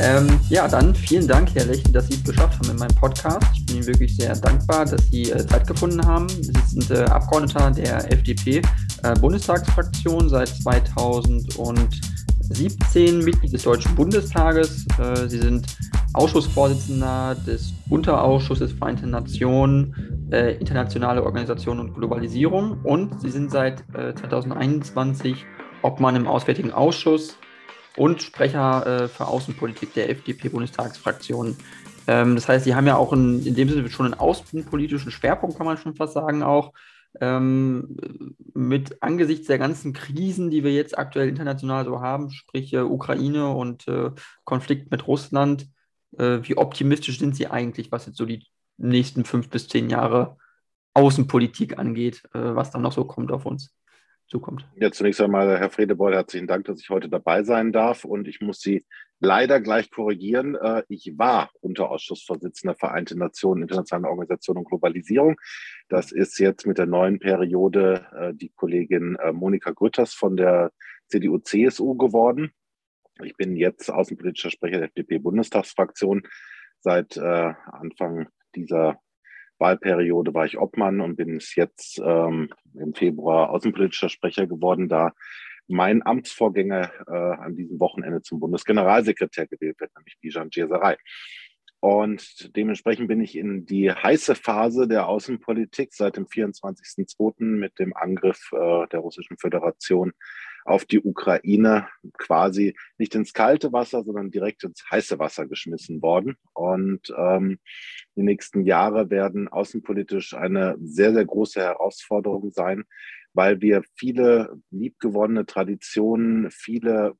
Ähm, ja, dann vielen Dank, Herr Lechte, dass Sie es geschafft haben in meinem Podcast. Ich bin Ihnen wirklich sehr dankbar, dass Sie äh, Zeit gefunden haben. Sie sind äh, Abgeordneter der FDP-Bundestagsfraktion äh, seit 2017, Mitglied des Deutschen Bundestages. Äh, Sie sind Ausschussvorsitzender des Unterausschusses Vereinten Nationen, äh, internationale Organisation und Globalisierung und Sie sind seit 2021 äh, Obmann im Auswärtigen Ausschuss und Sprecher äh, für Außenpolitik der FDP-Bundestagsfraktion. Ähm, das heißt, Sie haben ja auch in, in dem Sinne schon einen außenpolitischen Schwerpunkt, kann man schon fast sagen, auch. Ähm, mit angesichts der ganzen Krisen, die wir jetzt aktuell international so haben, sprich äh, Ukraine und äh, Konflikt mit Russland, äh, wie optimistisch sind Sie eigentlich, was jetzt so die nächsten fünf bis zehn Jahre Außenpolitik angeht, äh, was dann noch so kommt auf uns? Zukommt. Ja, zunächst einmal, Herr Fredebeul, herzlichen Dank, dass ich heute dabei sein darf. Und ich muss Sie leider gleich korrigieren. Äh, ich war Unterausschussvorsitzender Vereinte Nationen, Internationale Organisation und Globalisierung. Das ist jetzt mit der neuen Periode äh, die Kollegin äh, Monika Grütters von der CDU-CSU geworden. Ich bin jetzt außenpolitischer Sprecher der FDP-Bundestagsfraktion. Seit Anfang dieser Wahlperiode war ich Obmann und bin jetzt ähm, im Februar außenpolitischer Sprecher geworden, da mein Amtsvorgänger äh, an diesem Wochenende zum Bundesgeneralsekretär gewählt wird, nämlich Bijan Djeserei. Und dementsprechend bin ich in die heiße Phase der Außenpolitik seit dem 24.02. mit dem Angriff äh, der Russischen Föderation auf die Ukraine quasi nicht ins kalte Wasser, sondern direkt ins heiße Wasser geschmissen worden. Und ähm, die nächsten Jahre werden außenpolitisch eine sehr, sehr große Herausforderung sein, weil wir viele liebgewonnene Traditionen, viele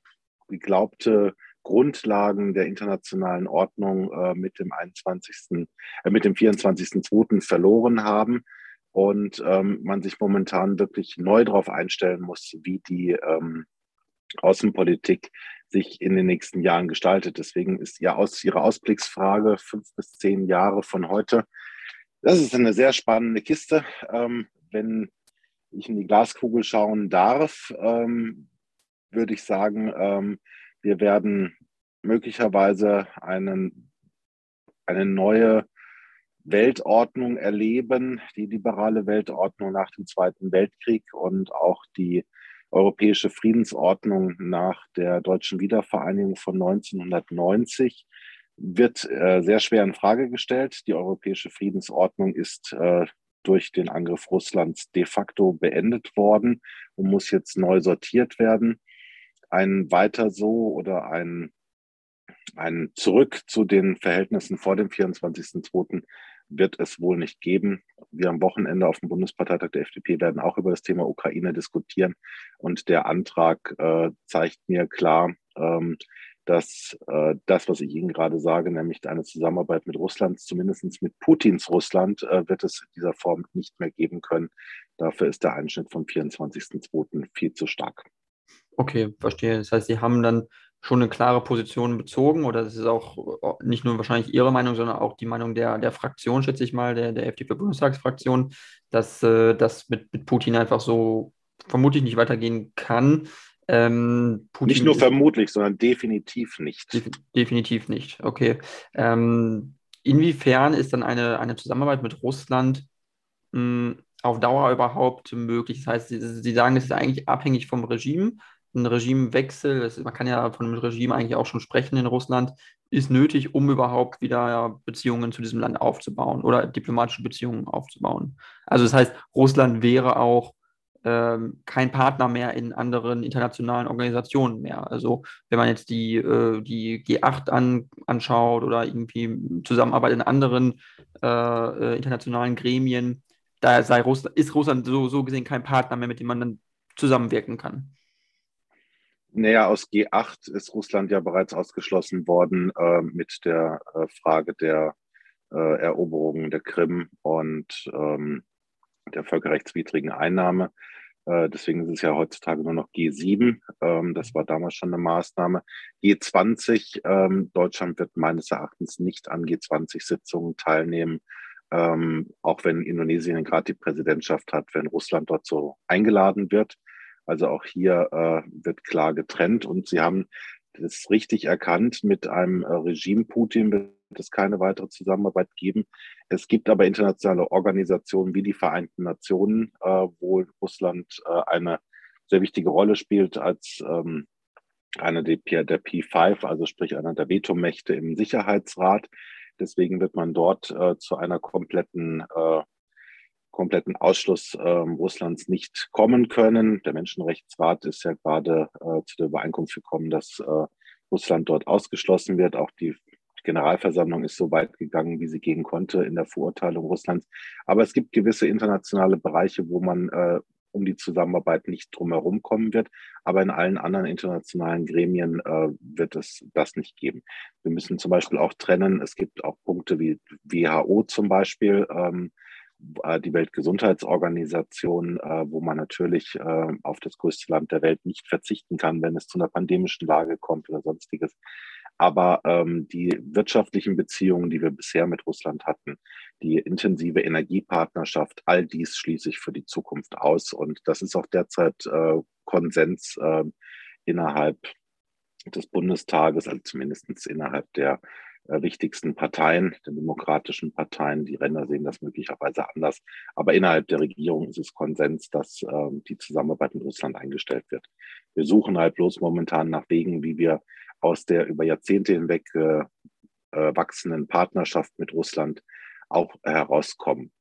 geglaubte Grundlagen der internationalen Ordnung äh, mit dem 21., äh, mit dem 24.2. verloren haben und ähm, man sich momentan wirklich neu darauf einstellen muss, wie die ähm, Außenpolitik sich in den nächsten Jahren gestaltet. Deswegen ist ihr Aus, Ihre Ausblicksfrage fünf bis zehn Jahre von heute. Das ist eine sehr spannende Kiste. Ähm, wenn ich in die Glaskugel schauen darf, ähm, würde ich sagen, ähm, wir werden möglicherweise einen, eine neue Weltordnung erleben, die liberale Weltordnung nach dem Zweiten Weltkrieg und auch die europäische Friedensordnung nach der deutschen Wiedervereinigung von 1990 wird äh, sehr schwer in Frage gestellt. Die europäische Friedensordnung ist äh, durch den Angriff Russlands de facto beendet worden und muss jetzt neu sortiert werden. Ein weiter so oder ein, ein Zurück zu den Verhältnissen vor dem 24.02 wird es wohl nicht geben. Wir am Wochenende auf dem Bundesparteitag der FDP werden auch über das Thema Ukraine diskutieren. Und der Antrag äh, zeigt mir klar, ähm, dass äh, das, was ich Ihnen gerade sage, nämlich eine Zusammenarbeit mit Russland, zumindest mit Putins Russland, äh, wird es in dieser Form nicht mehr geben können. Dafür ist der Einschnitt vom 24.02. viel zu stark. Okay, verstehe. Das heißt, Sie haben dann schon eine klare Position bezogen oder das ist auch nicht nur wahrscheinlich Ihre Meinung, sondern auch die Meinung der, der Fraktion, schätze ich mal, der, der FDP-Bundestagsfraktion, dass äh, das mit, mit Putin einfach so vermutlich nicht weitergehen kann. Ähm, nicht nur vermutlich, sondern definitiv nicht. Def definitiv nicht, okay. Ähm, inwiefern ist dann eine, eine Zusammenarbeit mit Russland mh, hm, auf Dauer überhaupt möglich? Das heißt, Sie, Sie sagen, es ist eigentlich abhängig vom Regime, ein Regimewechsel, das, man kann ja von einem Regime eigentlich auch schon sprechen in Russland, ist nötig, um überhaupt wieder Beziehungen zu diesem Land aufzubauen oder diplomatische Beziehungen aufzubauen. Also das heißt, Russland wäre auch ähm, kein Partner mehr in anderen internationalen Organisationen mehr. Also wenn man jetzt die, äh, die G8 an, anschaut oder irgendwie Zusammenarbeit in anderen äh, äh, internationalen Gremien, da sei Russland, ist Russland so, so gesehen kein Partner mehr, mit dem man dann zusammenwirken kann. Naja, aus G8 ist Russland ja bereits ausgeschlossen worden äh, mit der äh, Frage der äh, Eroberung der Krim und ähm, der völkerrechtswidrigen Einnahme. Äh, deswegen ist es ja heutzutage nur noch G7. Ähm, das war damals schon eine Maßnahme. G20, ähm, Deutschland wird meines Erachtens nicht an G20-Sitzungen teilnehmen, ähm, auch wenn Indonesien gerade die Präsidentschaft hat, wenn Russland dort so eingeladen wird. Also auch hier äh, wird klar getrennt und Sie haben das richtig erkannt. Mit einem äh, Regime Putin wird es keine weitere Zusammenarbeit geben. Es gibt aber internationale Organisationen wie die Vereinten Nationen, äh, wo Russland äh, eine sehr wichtige Rolle spielt als ähm, einer der, der P5, also sprich einer der Vetomächte im Sicherheitsrat. Deswegen wird man dort äh, zu einer kompletten, äh, kompletten Ausschluss äh, Russlands nicht kommen können. Der Menschenrechtsrat ist ja gerade äh, zu der Übereinkunft gekommen, dass äh, Russland dort ausgeschlossen wird. Auch die Generalversammlung ist so weit gegangen, wie sie gehen konnte in der Verurteilung Russlands. Aber es gibt gewisse internationale Bereiche, wo man äh, um die Zusammenarbeit nicht drumherum kommen wird. Aber in allen anderen internationalen Gremien äh, wird es das nicht geben. Wir müssen zum Beispiel auch trennen, es gibt auch Punkte wie WHO zum Beispiel, ähm, äh, die Weltgesundheitsorganisation, äh, wo man natürlich äh, auf das größte Land der Welt nicht verzichten kann, wenn es zu einer pandemischen Lage kommt oder sonstiges. Aber ähm, die wirtschaftlichen Beziehungen, die wir bisher mit Russland hatten, die intensive Energiepartnerschaft, all dies schließe ich für die Zukunft aus. Und das ist auch derzeit äh, Konsens äh, innerhalb des Bundestages, also zumindest innerhalb der äh, wichtigsten Parteien, der demokratischen Parteien. Die Ränder sehen das möglicherweise anders. Aber innerhalb der Regierung ist es Konsens, dass äh, die Zusammenarbeit mit Russland eingestellt wird. Wir suchen halt bloß momentan nach Wegen, wie wir aus der über Jahrzehnte hinweg äh, äh, wachsenden Partnerschaft mit Russland auch herauskommen.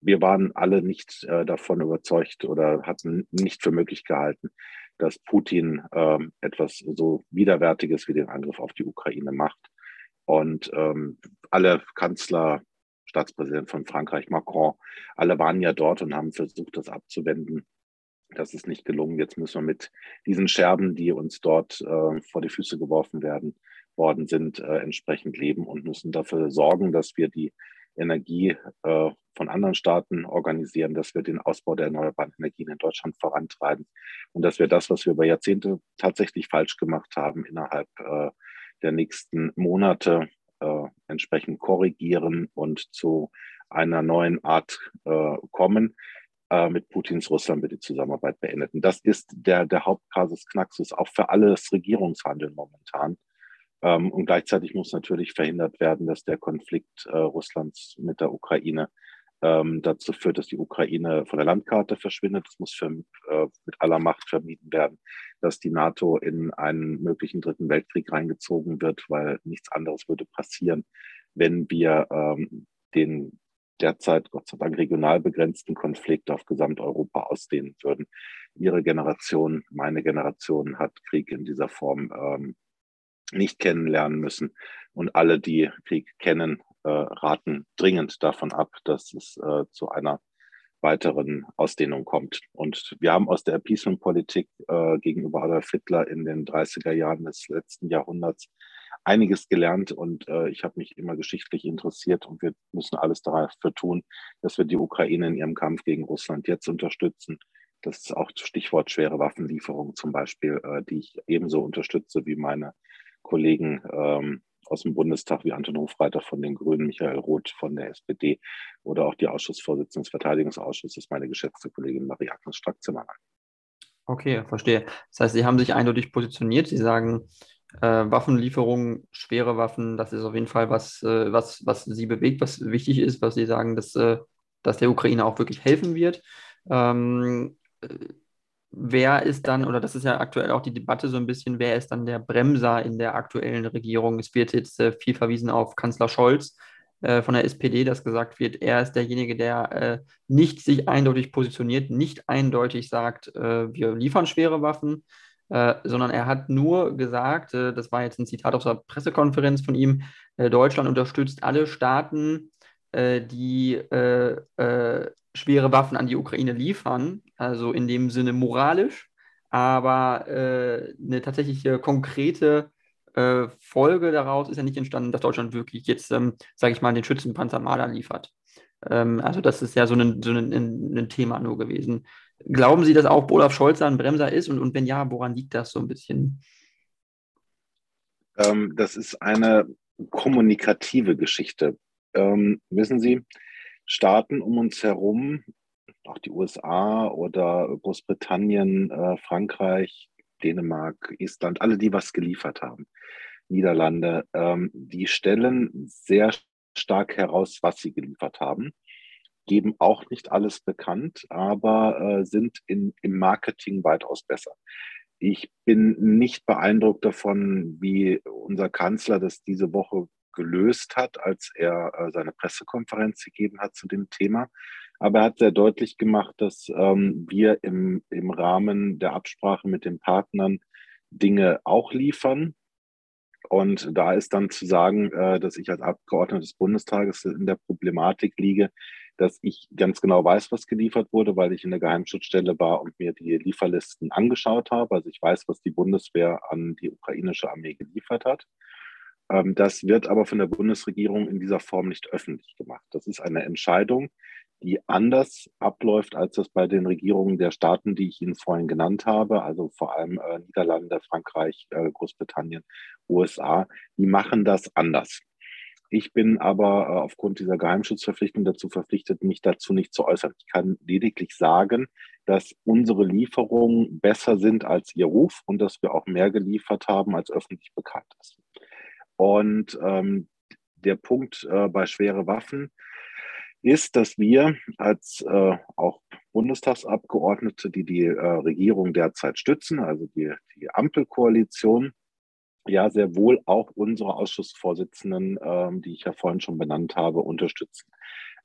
Wir waren alle nicht äh, davon überzeugt oder hatten nicht für möglich gehalten, dass Putin äh, etwas so Widerwärtiges wie den Angriff auf die Ukraine macht. Und ähm, alle Kanzler, Staatspräsident von Frankreich, Macron, alle waren ja dort und haben versucht, das abzuwenden. Das ist nicht gelungen. Jetzt müssen wir mit diesen Scherben, die uns dort äh, vor die Füße geworfen werden, worden sind, äh, entsprechend leben und müssen dafür sorgen, dass wir die Energie äh, von anderen Staaten organisieren, dass wir den Ausbau der erneuerbaren Energien in Deutschland vorantreiben und dass wir das, was wir über Jahrzehnte tatsächlich falsch gemacht haben, innerhalb äh, der nächsten Monate äh, entsprechend korrigieren und zu einer neuen Art äh, kommen äh, mit Putins Russland wird die Zusammenarbeit beendet. Und das ist der, der Hauptkasus Knaxus auch für alles Regierungshandeln momentan. Ähm, und gleichzeitig muss natürlich verhindert werden, dass der Konflikt äh, Russlands mit der Ukraine ähm, dazu führt, dass die Ukraine von der Landkarte verschwindet. Es muss für, äh, mit aller Macht vermieden werden, dass die NATO in einen möglichen dritten Weltkrieg reingezogen wird, weil nichts anderes würde passieren, wenn wir ähm, den derzeit Gott sei Dank regional begrenzten Konflikt auf Gesamteuropa ausdehnen würden. Ihre Generation, meine Generation hat Krieg in dieser Form ähm, nicht kennenlernen müssen. Und alle, die Krieg kennen, raten dringend davon ab, dass es äh, zu einer weiteren Ausdehnung kommt. Und wir haben aus der Appeasement-Politik äh, gegenüber Adolf Hitler in den 30er Jahren des letzten Jahrhunderts einiges gelernt und äh, ich habe mich immer geschichtlich interessiert und wir müssen alles dafür tun, dass wir die Ukraine in ihrem Kampf gegen Russland jetzt unterstützen. Das ist auch Stichwort schwere Waffenlieferung zum Beispiel, äh, die ich ebenso unterstütze wie meine Kollegen ähm, aus dem Bundestag wie Anton Hofreiter von den Grünen, Michael Roth von der SPD oder auch die Ausschussvorsitzende des Verteidigungsausschusses, meine geschätzte Kollegin Marie-Agnes Strack-Zimmermann. Okay, verstehe. Das heißt, Sie haben sich eindeutig positioniert. Sie sagen, äh, Waffenlieferungen, schwere Waffen, das ist auf jeden Fall was, äh, was, was Sie bewegt, was wichtig ist, was Sie sagen, dass, äh, dass der Ukraine auch wirklich helfen wird. Ähm, äh, wer ist dann, oder das ist ja aktuell auch die Debatte so ein bisschen, wer ist dann der Bremser in der aktuellen Regierung? Es wird jetzt äh, viel verwiesen auf Kanzler Scholz äh, von der SPD, dass gesagt wird, er ist derjenige, der nicht sich eindeutig positioniert, nicht eindeutig sagt, wir liefern schwere Waffen, äh, sondern er hat nur gesagt, äh, das war jetzt ein Zitat aus der Pressekonferenz von ihm, äh, Deutschland unterstützt alle Staaten, äh, die äh, schwere Waffen an die Ukraine liefern, also in dem Sinne moralisch, aber eine tatsächliche konkrete Folge daraus ist ja nicht entstanden, dass Deutschland wirklich jetzt, ähm, sage ich mal, den Schützenpanzer Marder liefert. Ähm, also das ist ja so ein, so ein, ein Thema nur gewesen. Glauben Sie, dass auch Olaf Scholz ein Bremser ist? Und, und wenn ja, woran liegt das so ein bisschen? Ähm, das ist eine kommunikative Geschichte. Ähm, wissen Sie, Staaten um uns herum, auch die USA oder Großbritannien, äh, Frankreich, Dänemark, Estland, alle, die was geliefert haben, Niederlande, ähm, die stellen sehr stark heraus, was sie geliefert haben, geben auch nicht alles bekannt, aber äh, sind in, im Marketing weitaus besser. Ich bin nicht beeindruckt davon, wie unser Kanzler das diese Woche gelöst hat, als er äh, seine Pressekonferenz gegeben hat zu dem Thema. Aber er hat sehr deutlich gemacht, dass ähm, wir im, im Rahmen der Absprache mit den Partnern Dinge auch liefern. Und da ist dann zu sagen, äh, dass ich als Abgeordneter des Bundestages in der Problematik liege, dass ich ganz genau weiß, was geliefert wurde, weil ich in der Geheimschutzstelle war und mir die Lieferlisten angeschaut habe. Also ich weiß, was die Bundeswehr an die ukrainische Armee geliefert hat. Ähm, das wird aber von der Bundesregierung in dieser Form nicht öffentlich gemacht. Das ist eine Entscheidung, die anders abläuft, als das bei den Regierungen der Staaten, die ich Ihnen vorhin genannt habe, also vor allem äh, Niederlande, Frankreich, äh, Großbritannien, USA, die machen das anders. Ich bin aber äh, aufgrund dieser Geheimschutzverpflichtung dazu verpflichtet, mich dazu nicht zu äußern. Ich kann lediglich sagen, dass unsere Lieferungen besser sind als Ihr Ruf und dass wir auch mehr geliefert haben, als öffentlich bekannt ist. Und ähm, der Punkt äh, bei schwere Waffen ist, dass wir als äh, auch Bundestagsabgeordnete, die die äh, Regierung derzeit stützen, also die, die Ampelkoalition, ja sehr wohl auch unsere Ausschussvorsitzenden, ähm, die ich ja vorhin schon benannt habe, unterstützen.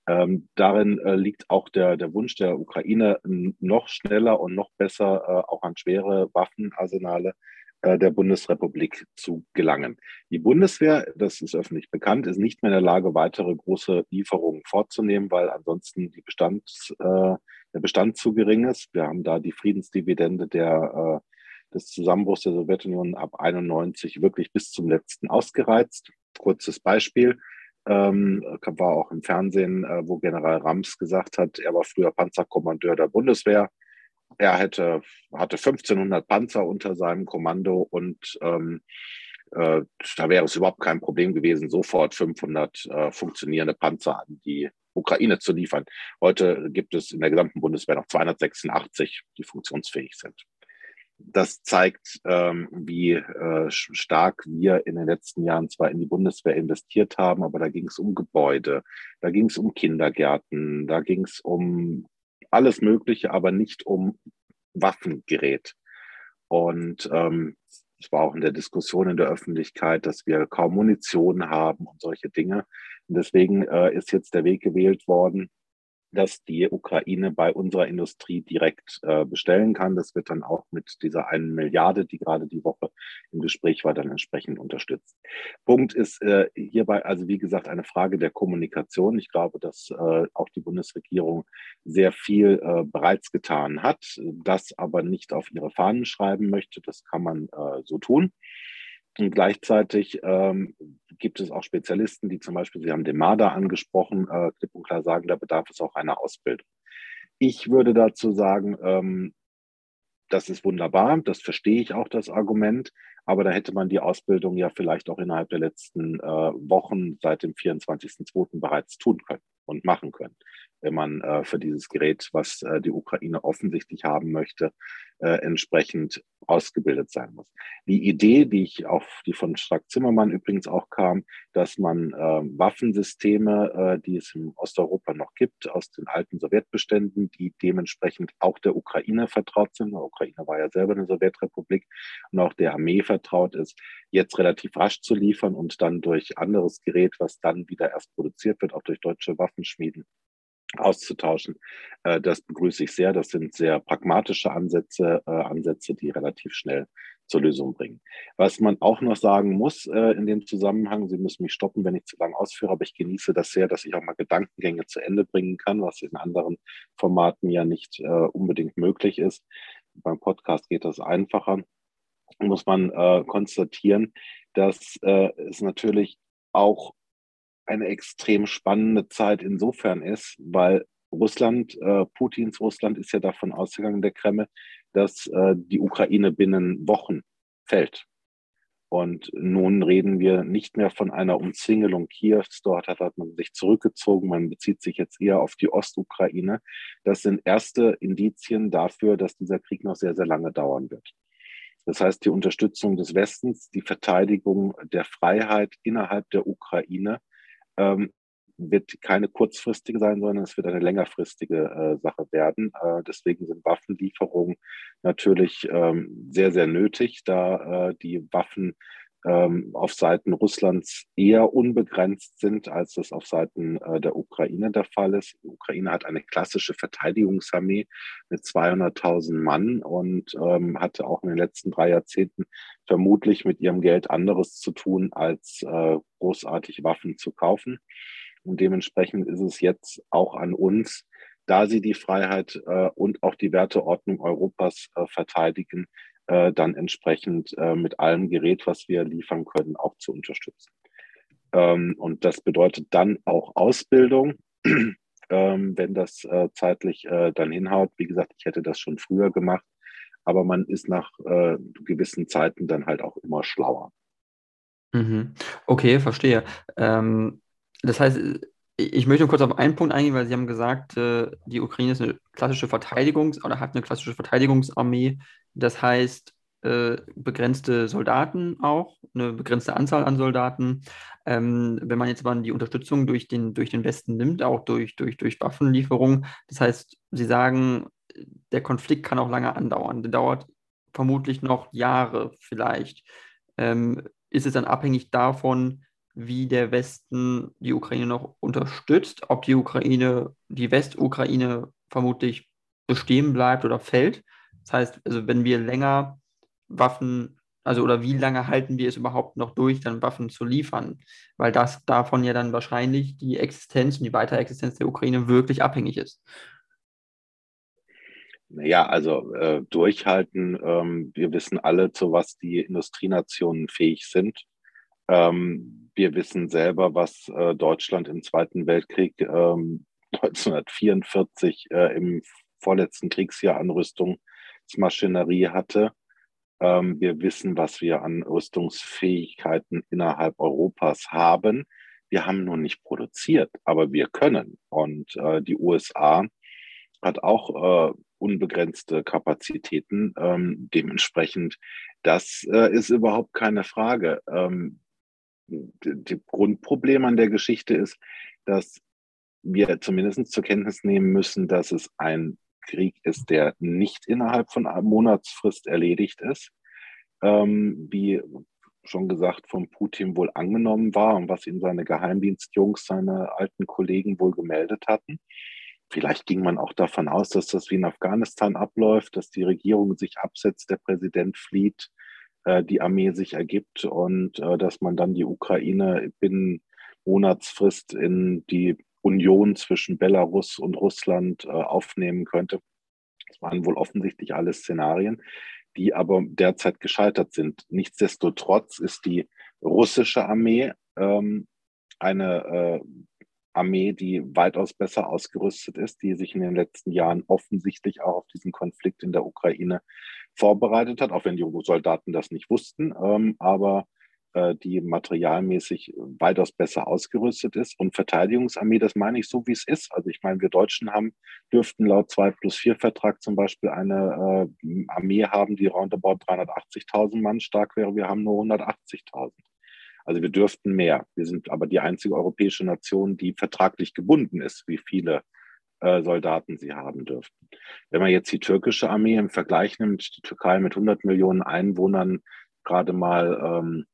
Ähm, darin äh, liegt auch der, der Wunsch der Ukraine, noch schneller und noch besser äh, auch an schwere Waffenarsenale der Bundesrepublik zu gelangen. Die Bundeswehr, das ist öffentlich bekannt, ist nicht mehr in der Lage, weitere große Lieferungen vorzunehmen, weil ansonsten die Bestands, äh, der Bestand zu gering ist. Wir haben da die Friedensdividende der, äh, des Zusammenbruchs der Sowjetunion ab 91 wirklich bis zum letzten ausgereizt. Kurzes Beispiel. Ähm, war auch im Fernsehen, äh, wo General Rams gesagt hat, er war früher Panzerkommandeur der Bundeswehr er hätte, hatte 1500 Panzer unter seinem Kommando und ähm, äh, da wäre es überhaupt kein Problem gewesen, sofort 500 äh, funktionierende Panzer an die Ukraine zu liefern. Heute gibt es in der gesamten Bundeswehr noch 286, die funktionsfähig sind. Das zeigt, ähm, wie äh, stark wir in den letzten Jahren zwar in die Bundeswehr investiert haben, aber da ging es um Gebäude, da ging es um Kindergärten, da ging es um alles Mögliche, aber nicht um Waffengerät. Und ähm, es war auch in der Diskussion in der Öffentlichkeit, dass wir kaum Munition haben und solche Dinge. Und deswegen äh, ist jetzt der Weg gewählt worden, dass die Ukraine bei unserer Industrie direkt äh, bestellen kann. Das wird dann auch mit dieser einen Milliarde, die gerade die Woche im Gespräch war, dann entsprechend unterstützt. Punkt ist äh, hierbei also, wie gesagt, eine Frage der Kommunikation. Ich glaube, dass äh, auch die Bundesregierung sehr viel äh, bereits getan hat, das aber nicht auf ihre Fahnen schreiben möchte. Das kann man äh, so tun. Und gleichzeitig ähm, gibt es auch Spezialisten, die zum Beispiel, Sie haben den MADA angesprochen, äh, klipp und klar sagen, da bedarf es auch einer Ausbildung. Ich würde dazu sagen, ähm, das ist wunderbar, das verstehe ich auch, das Argument, aber da hätte man die Ausbildung ja vielleicht auch innerhalb der letzten äh, Wochen seit dem 24.02. bereits tun können und machen können wenn man äh, für dieses Gerät, was äh, die Ukraine offensichtlich haben möchte, äh, entsprechend ausgebildet sein muss. Die Idee, die ich auf die von Strack Zimmermann übrigens auch kam, dass man äh, Waffensysteme, äh, die es in Osteuropa noch gibt, aus den alten Sowjetbeständen, die dementsprechend auch der Ukraine vertraut sind, die Ukraine war ja selber eine Sowjetrepublik und auch der Armee vertraut ist, jetzt relativ rasch zu liefern und dann durch anderes Gerät, was dann wieder erst produziert wird, auch durch deutsche Waffenschmieden, auszutauschen. Äh, das begrüße ich sehr. Das sind sehr pragmatische Ansätze, äh, Ansätze, die relativ schnell zur Lösung bringen. Was man auch noch sagen muss äh, in dem Zusammenhang, Sie müssen mich stoppen, wenn ich zu lange ausführe, aber ich genieße das sehr, dass ich auch mal Gedankengänge zu Ende bringen kann, was in anderen Formaten ja nicht unbedingt möglich ist. Beim Podcast geht das einfacher. Muss man konstatieren, dass es natürlich auch eine extrem spannende Zeit insofern ist, weil Russland, äh, Putins Russland ist ja davon ausgegangen, der Kreml, dass äh, die Ukraine binnen Wochen fällt. Und nun reden wir nicht mehr von einer Umzingelung Kiews. Dort hat, hat man sich zurückgezogen. Man bezieht sich jetzt eher auf die Ostukraine. Das sind erste Indizien dafür, dass dieser Krieg noch sehr, sehr lange dauern wird. Das heißt, die Unterstützung des Westens, die Verteidigung der Freiheit innerhalb der Ukraine ähm, wird keine kurzfristige sein, sondern es wird eine längerfristige äh, Sache werden. Äh, deswegen sind Waffenlieferungen natürlich ähm, sehr, sehr nötig, da äh, die Waffen auf Seiten Russlands eher unbegrenzt sind, als das auf Seiten äh, der Ukraine der Fall ist. Die Ukraine hat eine klassische Verteidigungsarmee mit 200.000 Mann und ähm, hatte auch in den letzten drei Jahrzehnten vermutlich mit ihrem Geld anderes zu tun, als äh, großartig Waffen zu kaufen. Und dementsprechend ist es jetzt auch an uns, da sie die Freiheit äh, und auch die Werteordnung Europas äh, verteidigen, äh, dann entsprechend äh, mit allem Gerät, was wir liefern können, auch zu unterstützen. Ähm, und das bedeutet dann auch Ausbildung, ähm, wenn das äh, zeitlich äh, dann hinhaut. Wie gesagt, ich hätte das schon früher gemacht, aber man ist nach äh, gewissen Zeiten dann halt auch immer schlauer. Mhm. Okay, verstehe. Ähm, das heißt, ich möchte kurz auf einen Punkt eingehen, weil Sie haben gesagt, äh, die Ukraine ist eine klassische Verteidigungs- oder hat eine klassische Verteidigungsarmee. Das heißt, äh, begrenzte Soldaten auch, eine begrenzte Anzahl an Soldaten. Ähm, wenn man jetzt mal die Unterstützung durch den, durch den Westen nimmt, auch durch, durch, durch Waffenlieferungen, das heißt, Sie sagen, der Konflikt kann auch lange andauern. Der dauert vermutlich noch Jahre vielleicht. Ähm, ist es dann abhängig davon, wie der Westen die Ukraine noch unterstützt, ob die Ukraine, die Westukraine vermutlich bestehen bleibt oder fällt. Das heißt, also wenn wir länger Waffen, also oder wie lange halten wir es überhaupt noch durch, dann Waffen zu liefern? Weil das davon ja dann wahrscheinlich die Existenz und die Weiterexistenz der Ukraine wirklich abhängig ist. Ja, also äh, durchhalten. Ähm, wir wissen alle, zu was die Industrienationen fähig sind. Ähm, wir wissen selber, was äh, Deutschland im Zweiten Weltkrieg ähm, 1944 äh, im vorletzten Kriegsjahr an Rüstungsmaschinerie hatte. Ähm, wir wissen, was wir an Rüstungsfähigkeiten innerhalb Europas haben. Wir haben nur nicht produziert, aber wir können. Und äh, die USA hat auch äh, unbegrenzte Kapazitäten. Ähm, dementsprechend, das äh, ist überhaupt keine Frage. Ähm, die Grundproblem an der Geschichte ist, dass wir zumindest zur Kenntnis nehmen müssen, dass es ein Krieg ist, der nicht innerhalb von einer Monatsfrist erledigt ist, ähm, wie schon gesagt von Putin wohl angenommen war und was ihm seine Geheimdienstjungs, seine alten Kollegen wohl gemeldet hatten. Vielleicht ging man auch davon aus, dass das wie in Afghanistan abläuft, dass die Regierung sich absetzt, der Präsident flieht, äh, die Armee sich ergibt und äh, dass man dann die Ukraine binnen Monatsfrist in die Union zwischen Belarus und Russland äh, aufnehmen könnte. Das waren wohl offensichtlich alle Szenarien, die aber derzeit gescheitert sind. Nichtsdestotrotz ist die russische Armee ähm, eine äh, Armee, die weitaus besser ausgerüstet ist, die sich in den letzten Jahren offensichtlich auch auf diesen Konflikt in der Ukraine vorbereitet hat, auch wenn die Soldaten das nicht wussten, ähm, aber äh, die materialmäßig weitaus besser ausgerüstet ist. Und Verteidigungsarmee, das meine ich so, wie es ist. Also ich meine, wir Deutschen haben, dürften laut 2 plus 4 Vertrag zum Beispiel eine äh, Armee haben, die roundabout 380.000 Mann stark wäre. Wir haben nur 180.000. Also wir dürften mehr. Wir sind aber die einzige europäische Nation, die vertraglich gebunden ist, wie viele äh, Soldaten sie haben dürften. Wenn man jetzt die türkische Armee im Vergleich nimmt, die Türkei mit 100 Millionen Einwohnern gerade mal ähm,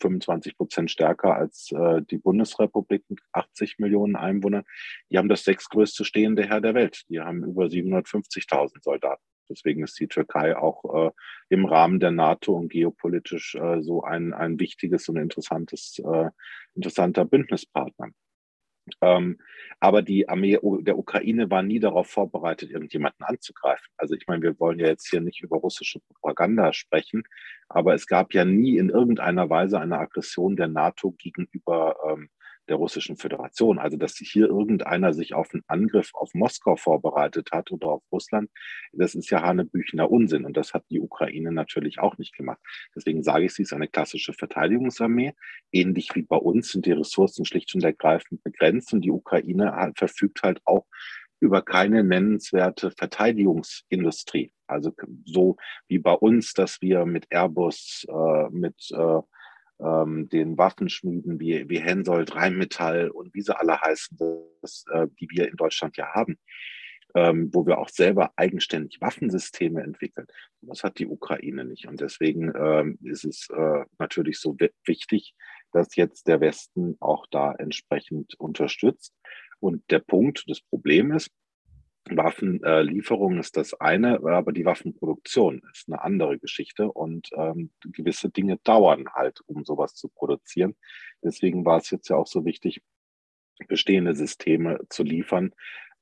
25 Prozent stärker als äh, die Bundesrepublik mit 80 Millionen Einwohnern. Die haben das sechstgrößte stehende Heer der Welt. Die haben über 750.000 Soldaten. Deswegen ist die Türkei auch äh, im Rahmen der NATO und geopolitisch äh, so ein, ein wichtiges und interessantes, äh, interessanter Bündnispartner. Ähm, aber die Armee der Ukraine war nie darauf vorbereitet, irgendjemanden anzugreifen. Also ich meine, wir wollen ja jetzt hier nicht über russische Propaganda sprechen, aber es gab ja nie in irgendeiner Weise eine Aggression der NATO gegenüber ähm, der Russischen Föderation. Also, dass hier irgendeiner sich auf einen Angriff auf Moskau vorbereitet hat oder auf Russland, das ist ja hanebüchener Unsinn. Und das hat die Ukraine natürlich auch nicht gemacht. Deswegen sage ich, sie ist eine klassische Verteidigungsarmee. Ähnlich wie bei uns sind die Ressourcen schlicht und ergreifend begrenzt. Und die Ukraine verfügt halt auch über keine nennenswerte Verteidigungsindustrie. Also so wie bei uns, dass wir mit Airbus, äh, mit äh, ähm, den Waffenschmieden wie, wie Hensoldt, Rheinmetall und wie sie alle heißen, das, äh, die wir in Deutschland ja haben, ähm, wo wir auch selber eigenständig Waffensysteme entwickeln. Das hat die Ukraine nicht. Und deswegen ähm, ist es äh, natürlich so wichtig, dass jetzt der Westen auch da entsprechend unterstützt. Und der Punkt, das Problem ist, Waffenlieferung ist das eine, aber die Waffenproduktion ist eine andere Geschichte und ähm, gewisse Dinge dauern halt, um sowas zu produzieren. Deswegen war es jetzt ja auch so wichtig, bestehende Systeme zu liefern,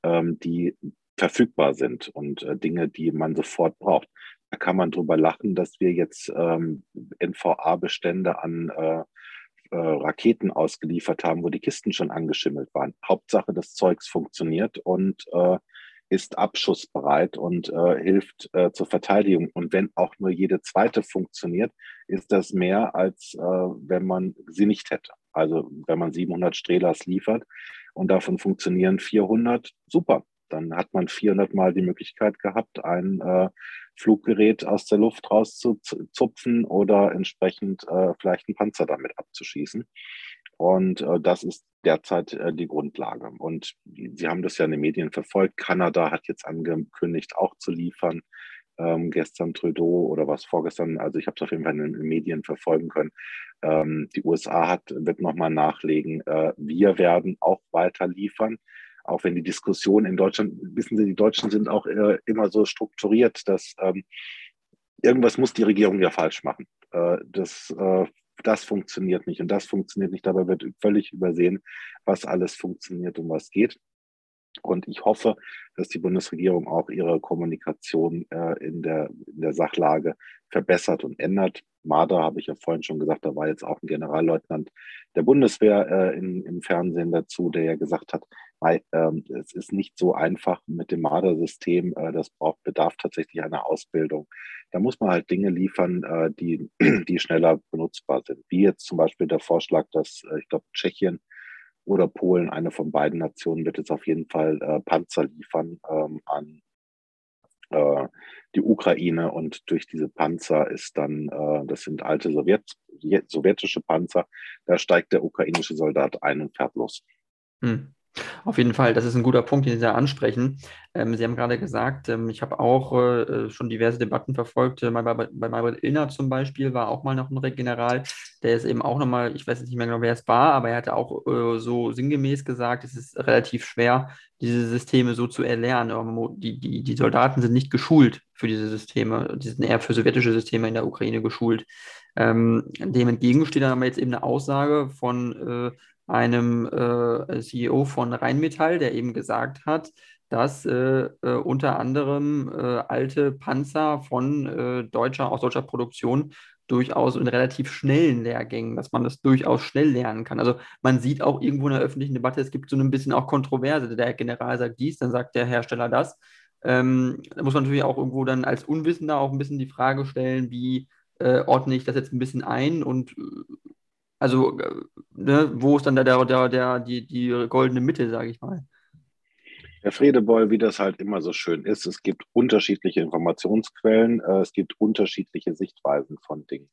ähm, die verfügbar sind und äh, Dinge, die man sofort braucht. Da kann man drüber lachen, dass wir jetzt ähm, NVA-Bestände an äh, äh, Raketen ausgeliefert haben, wo die Kisten schon angeschimmelt waren. Hauptsache, das Zeugs funktioniert und äh, ist abschussbereit und äh, hilft äh, zur Verteidigung. Und wenn auch nur jede zweite funktioniert, ist das mehr, als äh, wenn man sie nicht hätte. Also wenn man 700 Strehlers liefert und davon funktionieren 400, super dann hat man 400 Mal die Möglichkeit gehabt, ein äh, Fluggerät aus der Luft rauszuzupfen oder entsprechend äh, vielleicht einen Panzer damit abzuschießen. Und äh, das ist derzeit äh, die Grundlage. Und Sie haben das ja in den Medien verfolgt. Kanada hat jetzt angekündigt, auch zu liefern. Ähm, gestern Trudeau oder was vorgestern, also ich habe es auf jeden Fall in den Medien verfolgen können. Ähm, die USA hat, wird nochmal nachlegen. Äh, wir werden auch weiter liefern auch wenn die Diskussion in Deutschland, wissen Sie, die Deutschen sind auch äh, immer so strukturiert, dass ähm, irgendwas muss die Regierung ja falsch machen. Äh, das, äh, das funktioniert nicht und das funktioniert nicht. Dabei wird völlig übersehen, was alles funktioniert und was geht. Und ich hoffe, dass die Bundesregierung auch ihre Kommunikation äh, in, der, in der Sachlage verbessert und ändert. Marder habe ich ja vorhin schon gesagt, da war jetzt auch ein Generalleutnant der Bundeswehr äh, in, im Fernsehen dazu, der ja gesagt hat, weil, ähm, es ist nicht so einfach mit dem Marder-System. Äh, das braucht, bedarf tatsächlich einer Ausbildung. Da muss man halt Dinge liefern, äh, die, die schneller benutzbar sind. Wie jetzt zum Beispiel der Vorschlag, dass äh, ich glaube Tschechien oder Polen, eine von beiden Nationen, wird jetzt auf jeden Fall äh, Panzer liefern ähm, an äh, die Ukraine und durch diese Panzer ist dann, äh, das sind alte Sowjet, sowjetische Panzer, da steigt der ukrainische Soldat ein und fährt los. Hm. Auf jeden Fall, das ist ein guter Punkt, den Sie da ansprechen. Ähm, Sie haben gerade gesagt, ähm, ich habe auch äh, schon diverse Debatten verfolgt. Äh, bei, bei, Maybrit Illner zum Beispiel war auch mal noch ein General, der ist eben auch nochmal, ich weiß nicht mehr genau, wer es war, aber er hatte auch äh, so sinngemäß gesagt, es ist relativ schwer, diese Systeme so zu erlernen. Die, die, die Soldaten sind nicht geschult für diese Systeme, die sind eher für sowjetische Systeme in der Ukraine geschult. Ähm, dem entgegen steht dann aber jetzt eben eine Aussage von äh, einem äh, CEO von Rheinmetall, der eben gesagt hat, dass äh, äh, unter anderem äh, alte Panzer von äh, deutscher, aus deutscher Produktion durchaus in relativ schnellen Lehrgängen, dass man das durchaus schnell lernen kann. Also man sieht auch irgendwo in der öffentlichen Debatte, es gibt so ein bisschen auch Kontroverse. Der General sagt dies, dann sagt der Hersteller das. Ähm, da muss man natürlich auch irgendwo dann als Unwissender auch ein bisschen die Frage stellen, wie äh, ordne ich das jetzt ein bisschen ein und also, äh, ne, wo ist dann der, der, der, die, die goldene Mitte, sage ich mal? Herr Fredebeul, wie das halt immer so schön ist, es gibt unterschiedliche Informationsquellen, äh, es gibt unterschiedliche Sichtweisen von Dingen.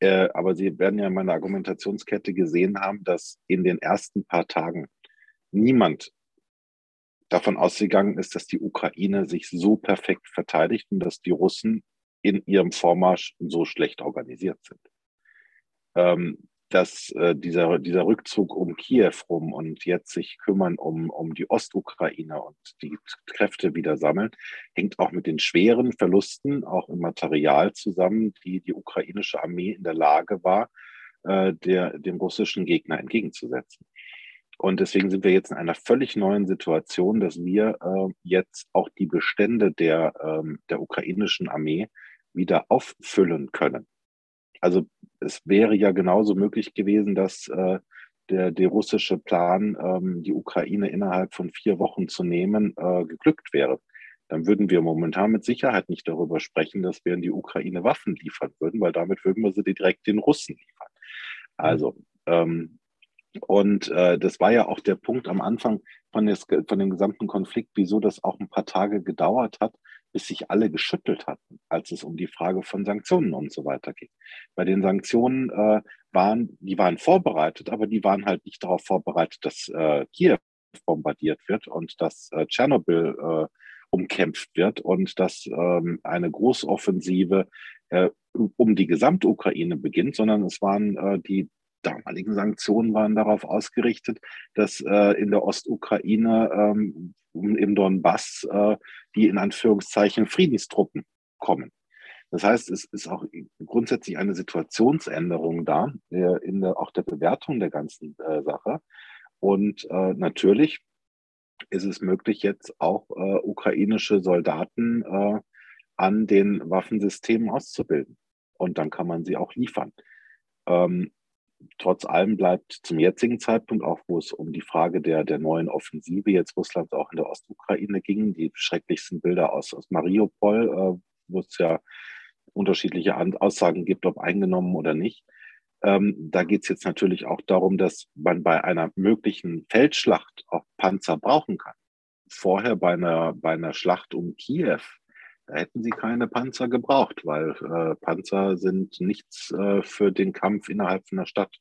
Äh, aber Sie werden ja in meiner Argumentationskette gesehen haben, dass in den ersten paar Tagen niemand davon ausgegangen ist, dass die Ukraine sich so perfekt verteidigt und dass die Russen in ihrem Vormarsch so schlecht organisiert sind. Ähm, dass äh, dieser, dieser Rückzug um Kiew rum und jetzt sich kümmern um, um die Ostukraine und die Kräfte wieder sammeln, hängt auch mit den schweren Verlusten, auch im Material zusammen, die die ukrainische Armee in der Lage war, äh, der, dem russischen Gegner entgegenzusetzen. Und deswegen sind wir jetzt in einer völlig neuen Situation, dass wir äh, jetzt auch die Bestände der, ähm, der ukrainischen Armee wieder auffüllen können. Also es wäre ja genauso möglich gewesen, dass äh, der, der russische Plan, ähm, die Ukraine innerhalb von vier Wochen zu nehmen, äh, geglückt wäre. Dann würden wir momentan mit Sicherheit nicht darüber sprechen, dass wir in die Ukraine Waffen liefern würden, weil damit würden wir sie direkt den Russen liefern. Also, ähm, und äh, das war ja auch der Punkt am Anfang von, des, von dem gesamten Konflikt, wieso das auch ein paar Tage gedauert hat, bis sich alle geschüttelt hatten, als es um die Frage von Sanktionen und so weiter ging. Bei den Sanktionen äh, waren, die waren vorbereitet, aber die waren halt nicht darauf vorbereitet, dass äh, Kiew bombardiert wird und dass äh, Tschernobyl äh, umkämpft wird und dass ähm, eine Großoffensive äh, um die Gesamtukraine beginnt, sondern es waren äh, die damaligen Sanktionen waren darauf ausgerichtet, dass äh, in der Ostukraine ähm, im Donbass äh, die in Anführungszeichen Friedenstruppen kommen. Das heißt, es ist auch grundsätzlich eine Situationsänderung da, äh, in der, auch der Bewertung der ganzen äh, Sache. Und äh, natürlich ist es möglich, jetzt auch ukrainische Soldaten an den Waffensystemen auszubilden. Und dann kann man sie auch liefern. Ähm, trotz allem bleibt zum jetzigen Zeitpunkt, auch wo es um die Frage der, der neuen Offensive jetzt Russlands auch in der Ostukraine ging, die schrecklichsten Bilder aus, aus Mariupol, äh, wo es ja unterschiedliche Aussagen gibt, ob eingenommen oder nicht. Ähm, da geht es jetzt natürlich auch darum, dass man bei einer möglichen Feldschlacht auch Panzer brauchen kann. Vorher bei einer, bei einer Schlacht um Kiew, hätten sie keine Panzer gebraucht, weil äh, Panzer sind nichts äh, für den Kampf innerhalb von der Stadt,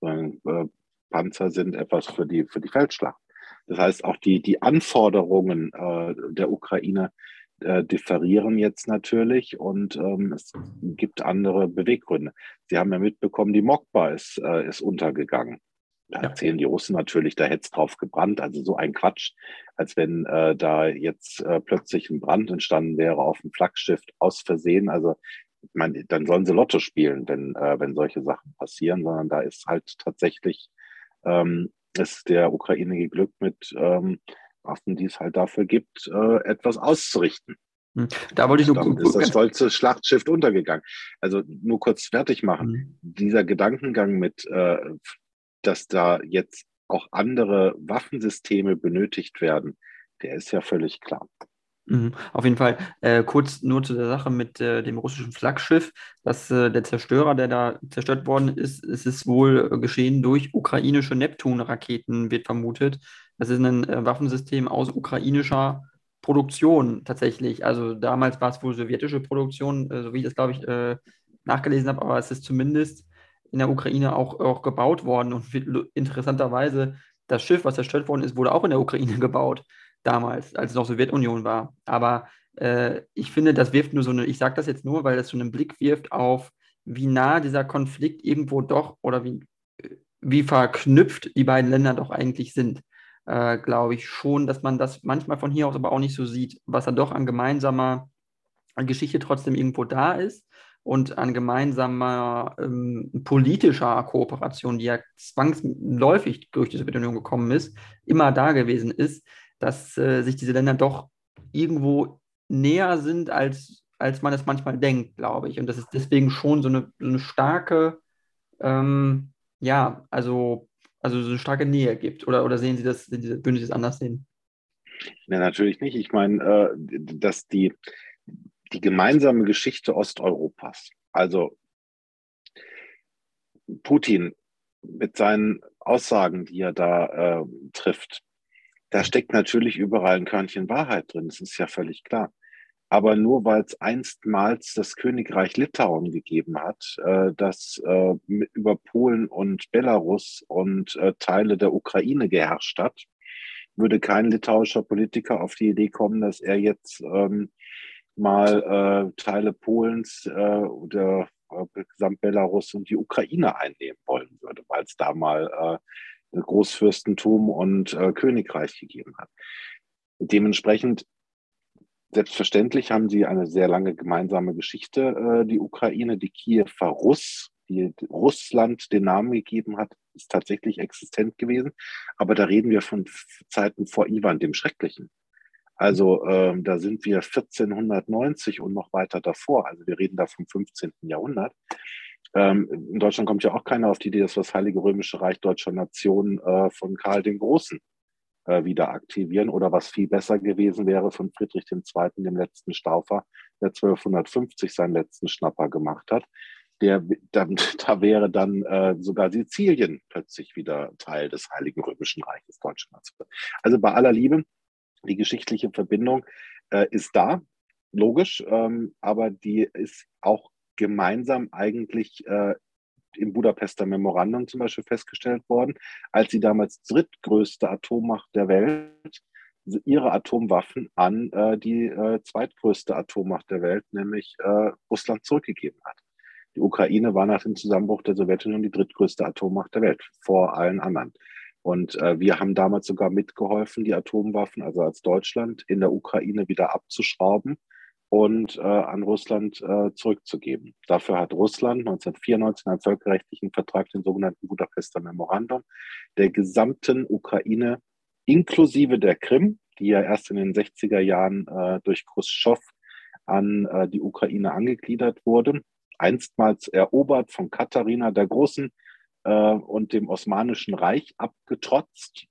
sondern äh, Panzer sind etwas für die, für die Feldschlacht. Das heißt, auch die, die Anforderungen äh, der Ukraine äh, differieren jetzt natürlich und ähm, es gibt andere Beweggründe. Sie haben ja mitbekommen, die Mokba ist, äh, ist untergegangen. Da ja. erzählen die Russen natürlich, da hätte es drauf gebrannt. Also so ein Quatsch, als wenn äh, da jetzt äh, plötzlich ein Brand entstanden wäre auf dem Flaggschiff aus Versehen. Also ich meine, dann sollen sie Lotto spielen, wenn, äh, wenn solche Sachen passieren, sondern da ist halt tatsächlich ähm, ist der Ukraine geglückt mit ähm, Waffen, die es halt dafür gibt, äh, etwas auszurichten. Hm. Da wollte ich nur Damit ist das stolze Schlachtschiff untergegangen. Also nur kurz fertig machen. Mhm. Dieser Gedankengang mit, äh, dass da jetzt auch andere Waffensysteme benötigt werden, der ist ja völlig klar. Mhm. Auf jeden Fall äh, kurz nur zu der Sache mit äh, dem russischen Flaggschiff, dass äh, der Zerstörer, der da zerstört worden ist, es ist wohl geschehen durch ukrainische Neptun-Raketen, wird vermutet. Das ist ein äh, Waffensystem aus ukrainischer Produktion tatsächlich. Also damals war es wohl sowjetische Produktion, äh, so wie ich das, glaube ich, äh, nachgelesen habe, aber es ist zumindest in der Ukraine auch, auch gebaut worden. Und interessanterweise das Schiff, was zerstört worden ist, wurde auch in der Ukraine gebaut, damals, als es noch Sowjetunion war. Aber äh, ich finde, das wirft nur so eine, ich sage das jetzt nur, weil das so einen Blick wirft auf, wie nah dieser Konflikt irgendwo doch oder wie, wie verknüpft die beiden Länder doch eigentlich sind. Äh, glaube ich schon, dass man das manchmal von hier aus aber auch nicht so sieht, was da doch an gemeinsamer Geschichte trotzdem irgendwo da ist und an gemeinsamer ähm, politischer Kooperation, die ja zwangsläufig durch die Sowjetunion gekommen ist, immer da gewesen ist, dass äh, sich diese Länder doch irgendwo näher sind, als, als man es manchmal denkt, glaube ich. Und das ist deswegen schon so eine, so eine starke, ähm, ja, also also so eine starke Nähe gibt? Oder, oder sehen Sie das, würden Sie das anders sehen? Ja, natürlich nicht. Ich meine, äh, dass die, die gemeinsame Geschichte Osteuropas, also Putin mit seinen Aussagen, die er da äh, trifft, da steckt natürlich überall ein Körnchen Wahrheit drin. Das ist ja völlig klar. Aber nur weil es einstmals das Königreich Litauen gegeben hat, äh, das äh, über Polen und Belarus und äh, Teile der Ukraine geherrscht hat, würde kein litauischer Politiker auf die Idee kommen, dass er jetzt ähm, mal äh, Teile Polens äh, oder äh, Belarus und die Ukraine einnehmen wollen würde, weil es da mal äh, Großfürstentum und äh, Königreich gegeben hat. Dementsprechend Selbstverständlich haben sie eine sehr lange gemeinsame Geschichte, äh, die Ukraine, die Kiewer Russ, die Russland den Namen gegeben hat, ist tatsächlich existent gewesen. Aber da reden wir von Zeiten vor Ivan dem Schrecklichen. Also ähm, da sind wir 1490 und noch weiter davor. Also wir reden da vom 15. Jahrhundert. Ähm, in Deutschland kommt ja auch keiner auf die Idee, dass das Heilige Römische Reich deutscher Nation äh, von Karl den Großen äh, wieder aktivieren oder was viel besser gewesen wäre von Friedrich II., dem letzten Staufer, der 1250 seinen letzten Schnapper gemacht hat. Der, da, da wäre dann äh, sogar Sizilien plötzlich wieder Teil des Heiligen Römischen Reiches Deutschlands. Also bei aller Liebe, die geschichtliche Verbindung äh, ist da. logisch, ähm, aber die ist auch gemeinsam eigentlich äh, im Budapester Memorandum zum Beispiel festgestellt worden, als sie damals drittgrößte Atommacht der Welt ihre Atomwaffen an äh, die äh, zweitgrößte Atommacht der Welt, nämlich äh, Russland, zurückgegeben hat. Die Ukraine war nach dem Zusammenbruch der Sowjetunion die drittgrößte Atommacht der Welt, vor allen anderen. Und äh, wir haben damals sogar mitgeholfen, die Atomwaffen, also als Deutschland, in der Ukraine wieder abzuschrauben und äh, an Russland äh, zurückzugeben. Dafür hat Russland 1994 einen völkerrechtlichen Vertrag, den sogenannten Budapester Memorandum, der gesamten Ukraine inklusive der Krim, die ja erst in den 60er Jahren äh, durch Khrushchev an äh, die Ukraine angegliedert wurde, einstmals erobert von Katharina der Großen äh, und dem Osmanischen Reich abgetrotzt.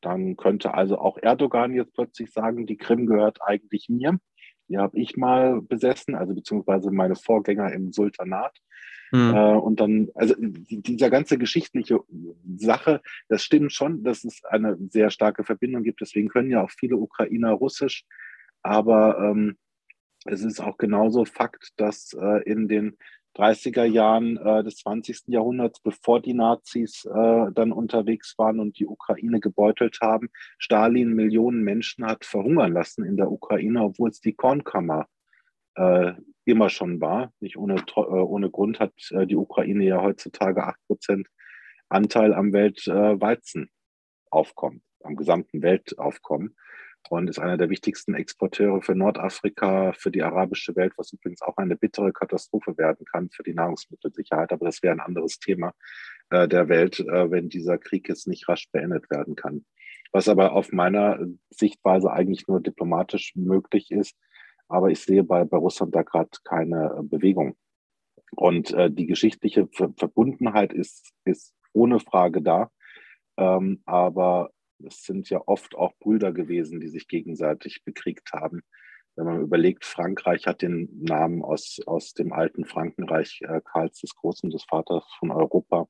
Dann könnte also auch Erdogan jetzt plötzlich sagen, die Krim gehört eigentlich mir. Die habe ich mal besessen, also beziehungsweise meine Vorgänger im Sultanat. Mhm. Äh, und dann, also dieser ganze geschichtliche Sache, das stimmt schon, dass es eine sehr starke Verbindung gibt. Deswegen können ja auch viele Ukrainer Russisch. Aber ähm, es ist auch genauso Fakt, dass äh, in den 30er Jahren äh, des 20. Jahrhunderts, bevor die Nazis äh, dann unterwegs waren und die Ukraine gebeutelt haben, Stalin Millionen Menschen hat verhungern lassen in der Ukraine, obwohl es die Kornkammer äh, immer schon war. Nicht ohne, äh, ohne Grund hat äh, die Ukraine ja heutzutage 8% Anteil am Weltweizenaufkommen, am gesamten Weltaufkommen und ist einer der wichtigsten Exporteure für Nordafrika, für die arabische Welt, was übrigens auch eine bittere Katastrophe werden kann für die Nahrungsmittelsicherheit. Aber das wäre ein anderes Thema äh, der Welt, äh, wenn dieser Krieg jetzt nicht rasch beendet werden kann. Was aber auf meiner Sichtweise eigentlich nur diplomatisch möglich ist. Aber ich sehe bei, bei Russland da gerade keine äh, Bewegung. Und äh, die geschichtliche Ver Verbundenheit ist, ist ohne Frage da. Ähm, aber es sind ja oft auch Brüder gewesen, die sich gegenseitig bekriegt haben. Wenn man überlegt, Frankreich hat den Namen aus, aus dem alten Frankenreich äh, Karls des Großen, des Vaters von Europa.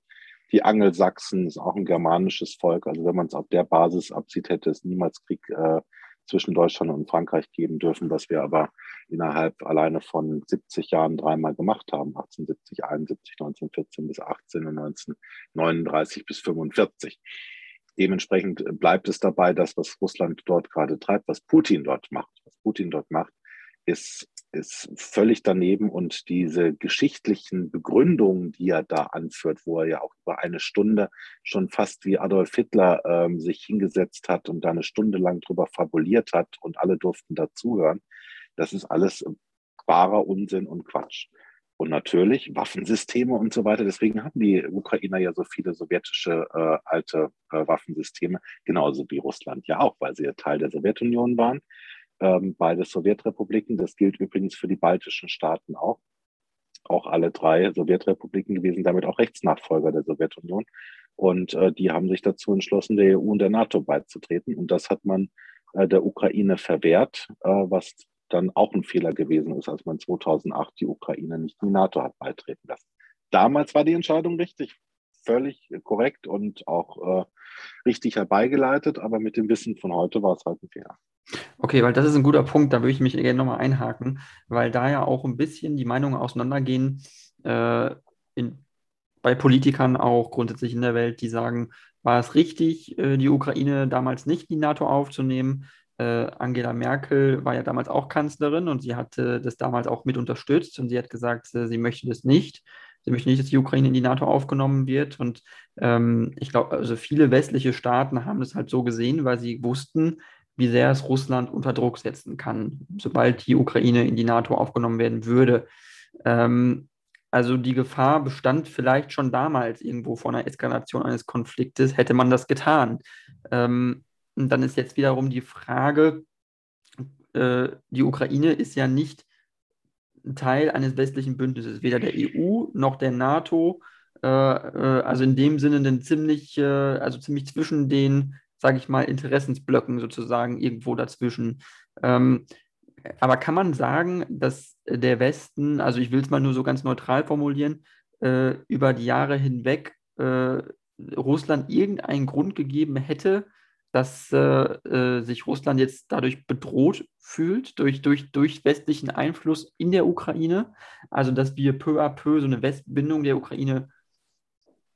Die Angelsachsen ist auch ein germanisches Volk. Also wenn man es auf der Basis absieht, hätte es niemals Krieg äh, zwischen Deutschland und Frankreich geben dürfen, was wir aber innerhalb alleine von 70 Jahren dreimal gemacht haben. 1870, 71, 1914 bis 18 und 1939 bis 45. Dementsprechend bleibt es dabei, dass was Russland dort gerade treibt, was Putin dort macht. Was Putin dort macht, ist, ist völlig daneben und diese geschichtlichen Begründungen, die er da anführt, wo er ja auch über eine Stunde schon fast wie Adolf Hitler ähm, sich hingesetzt hat und da eine Stunde lang drüber fabuliert hat und alle durften dazuhören, das ist alles wahrer Unsinn und Quatsch. Und natürlich Waffensysteme und so weiter. Deswegen haben die Ukrainer ja so viele sowjetische äh, alte äh, Waffensysteme, genauso wie Russland ja auch, weil sie ja Teil der Sowjetunion waren. Ähm, beide Sowjetrepubliken, das gilt übrigens für die baltischen Staaten auch. Auch alle drei Sowjetrepubliken gewesen, damit auch Rechtsnachfolger der Sowjetunion. Und äh, die haben sich dazu entschlossen, der EU und der NATO beizutreten. Und das hat man äh, der Ukraine verwehrt, äh, was dann auch ein Fehler gewesen ist, als man 2008 die Ukraine nicht in die NATO hat beitreten lassen. Damals war die Entscheidung richtig, völlig korrekt und auch äh, richtig herbeigeleitet, aber mit dem Wissen von heute war es halt ein Fehler. Okay, weil das ist ein guter Punkt, da würde ich mich gerne nochmal einhaken, weil da ja auch ein bisschen die Meinungen auseinandergehen äh, in, bei Politikern auch grundsätzlich in der Welt, die sagen, war es richtig, äh, die Ukraine damals nicht in die NATO aufzunehmen? Äh, Angela Merkel war ja damals auch Kanzlerin und sie hatte das damals auch mit unterstützt und sie hat gesagt, äh, sie möchte das nicht. Sie möchte nicht, dass die Ukraine in die NATO aufgenommen wird. Und ähm, ich glaube, also viele westliche Staaten haben das halt so gesehen, weil sie wussten, wie sehr es Russland unter Druck setzen kann, sobald die Ukraine in die NATO aufgenommen werden würde. Ähm, also die Gefahr bestand vielleicht schon damals irgendwo vor einer Eskalation eines Konfliktes, hätte man das getan. Ähm, und dann ist jetzt wiederum die Frage, äh, die Ukraine ist ja nicht Teil eines westlichen Bündnisses, weder der EU noch der NATO. Äh, äh, also in dem Sinne dann ziemlich, äh, also ziemlich zwischen den, sage ich mal, Interessensblöcken sozusagen irgendwo dazwischen. Ähm, aber kann man sagen, dass der Westen, also ich will es mal nur so ganz neutral formulieren, äh, über die Jahre hinweg äh, Russland irgendeinen Grund gegeben hätte, dass äh, äh, sich Russland jetzt dadurch bedroht fühlt durch, durch, durch westlichen Einfluss in der Ukraine. Also dass wir peu à peu so eine Westbindung der Ukraine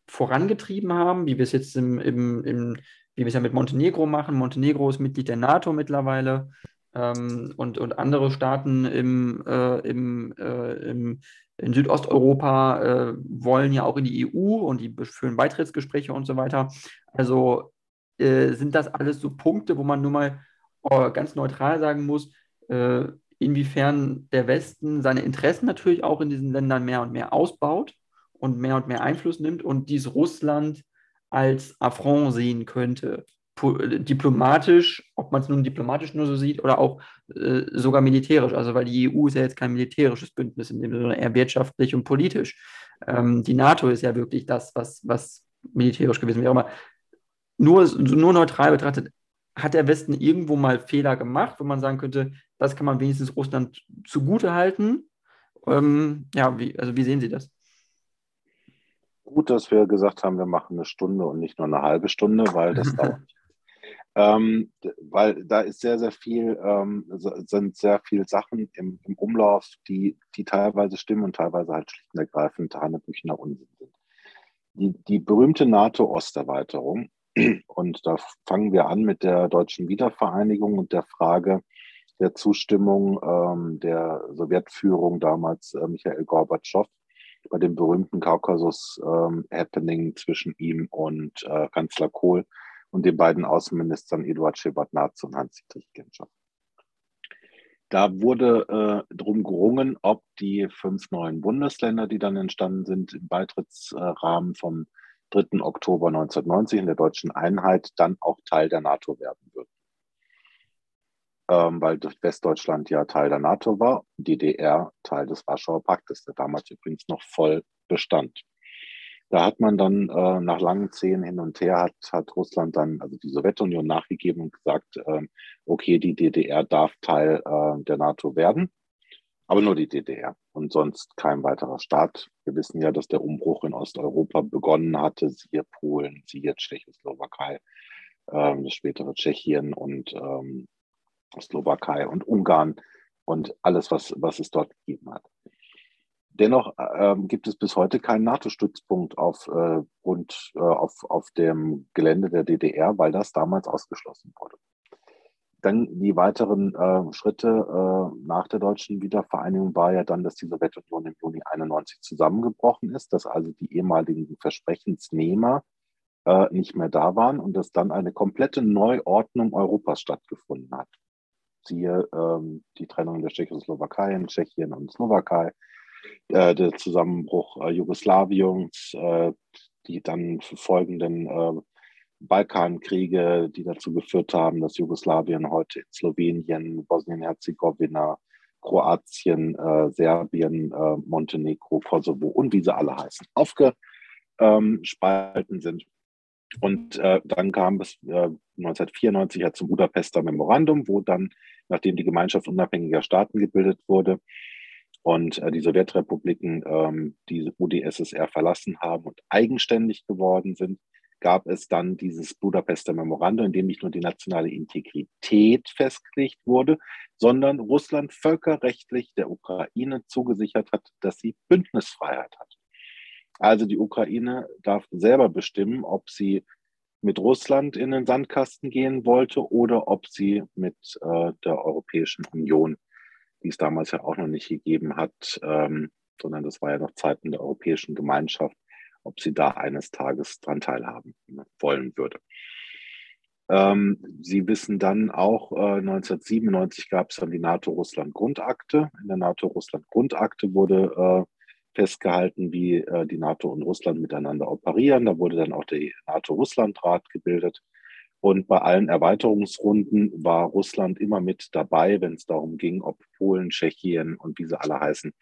vorangetrieben haben, wie wir es jetzt im, im, im wie ja mit Montenegro machen. Montenegro ist Mitglied der NATO mittlerweile ähm, und, und andere Staaten im, äh, im, äh, im, in Südosteuropa äh, wollen ja auch in die EU und die führen Beitrittsgespräche und so weiter. Also äh, sind das alles so Punkte, wo man nur mal äh, ganz neutral sagen muss, äh, inwiefern der Westen seine Interessen natürlich auch in diesen Ländern mehr und mehr ausbaut und mehr und mehr Einfluss nimmt und dies Russland als Affront sehen könnte. Diplomatisch, ob man es nun diplomatisch nur so sieht oder auch äh, sogar militärisch. Also, weil die EU ist ja jetzt kein militärisches Bündnis, in dem sondern eher wirtschaftlich und politisch. Ähm, die NATO ist ja wirklich das, was, was militärisch gewesen wäre. Aber nur, nur neutral betrachtet, hat der Westen irgendwo mal Fehler gemacht, wo man sagen könnte, das kann man wenigstens Russland zugute halten? Ähm, ja, wie, also wie sehen Sie das? Gut, dass wir gesagt haben, wir machen eine Stunde und nicht nur eine halbe Stunde, weil das dauert. Ähm, weil da ist sehr, sehr viel, ähm, sind sehr viele Sachen im, im, Umlauf, die, die teilweise stimmen und teilweise halt schlicht und ergreifend Hanebüchener Unsinn sind. Die, die berühmte NATO-Osterweiterung, und da fangen wir an mit der deutschen Wiedervereinigung und der Frage der Zustimmung ähm, der Sowjetführung damals äh, Michael Gorbatschow bei dem berühmten Kaukasus-Happening ähm, zwischen ihm und äh, Kanzler Kohl und den beiden Außenministern Eduard Shevardnadze und Hans-Dietrich Genscher. Da wurde äh, drum gerungen, ob die fünf neuen Bundesländer, die dann entstanden sind, im Beitrittsrahmen vom 3. Oktober 1990 in der deutschen Einheit dann auch Teil der NATO werden würden ähm, weil Westdeutschland ja Teil der NATO war, DDR Teil des Warschauer Paktes, der damals übrigens noch voll bestand. Da hat man dann äh, nach langen Zehen hin und her, hat, hat Russland dann, also die Sowjetunion, nachgegeben und gesagt, äh, okay, die DDR darf Teil äh, der NATO werden, aber nur die DDR und sonst kein weiterer Staat. Wir wissen ja, dass der Umbruch in Osteuropa begonnen hatte, siehe Polen, siehe Tschechoslowakei, ähm, das spätere Tschechien und ähm, Slowakei und Ungarn und alles, was, was es dort gegeben hat. Dennoch äh, gibt es bis heute keinen NATO-Stützpunkt auf, äh, äh, auf, auf dem Gelände der DDR, weil das damals ausgeschlossen wurde. Dann die weiteren äh, Schritte äh, nach der deutschen Wiedervereinigung war ja dann, dass die Sowjetunion im Juni 91 zusammengebrochen ist, dass also die ehemaligen Versprechensnehmer äh, nicht mehr da waren und dass dann eine komplette Neuordnung Europas stattgefunden hat. Siehe ähm, die Trennung der Tschechoslowakei in Tschechien und Slowakei, äh, der Zusammenbruch äh, Jugoslawiens, äh, die dann folgenden Balkankriege, die dazu geführt haben, dass Jugoslawien heute in Slowenien, Bosnien-Herzegowina, Kroatien, äh, Serbien, äh, Montenegro, Kosovo und wie sie alle heißen, aufgespalten sind. Und äh, dann kam es äh, 1994 ja zum Budapester Memorandum, wo dann, nachdem die Gemeinschaft unabhängiger Staaten gebildet wurde und äh, die Sowjetrepubliken ähm, die UdSSR verlassen haben und eigenständig geworden sind, gab es dann dieses Budapester Memorandum, in dem nicht nur die nationale Integrität festgelegt wurde, sondern Russland völkerrechtlich der Ukraine zugesichert hat, dass sie Bündnisfreiheit hat. Also die Ukraine darf selber bestimmen, ob sie mit Russland in den Sandkasten gehen wollte oder ob sie mit äh, der Europäischen Union, die es damals ja auch noch nicht gegeben hat, ähm, sondern das war ja noch Zeiten der Europäischen Gemeinschaft, ob sie da eines Tages dran teilhaben wollen würde. Ähm, sie wissen dann auch, äh, 1997 gab es dann die NATO-Russland-Grundakte. In der NATO-Russland-Grundakte wurde äh, festgehalten, wie äh, die NATO und Russland miteinander operieren. Da wurde dann auch der NATO-Russland-Rat gebildet. Und bei allen Erweiterungsrunden war Russland immer mit dabei, wenn es darum ging, ob Polen, Tschechien und wie sie alle heißen,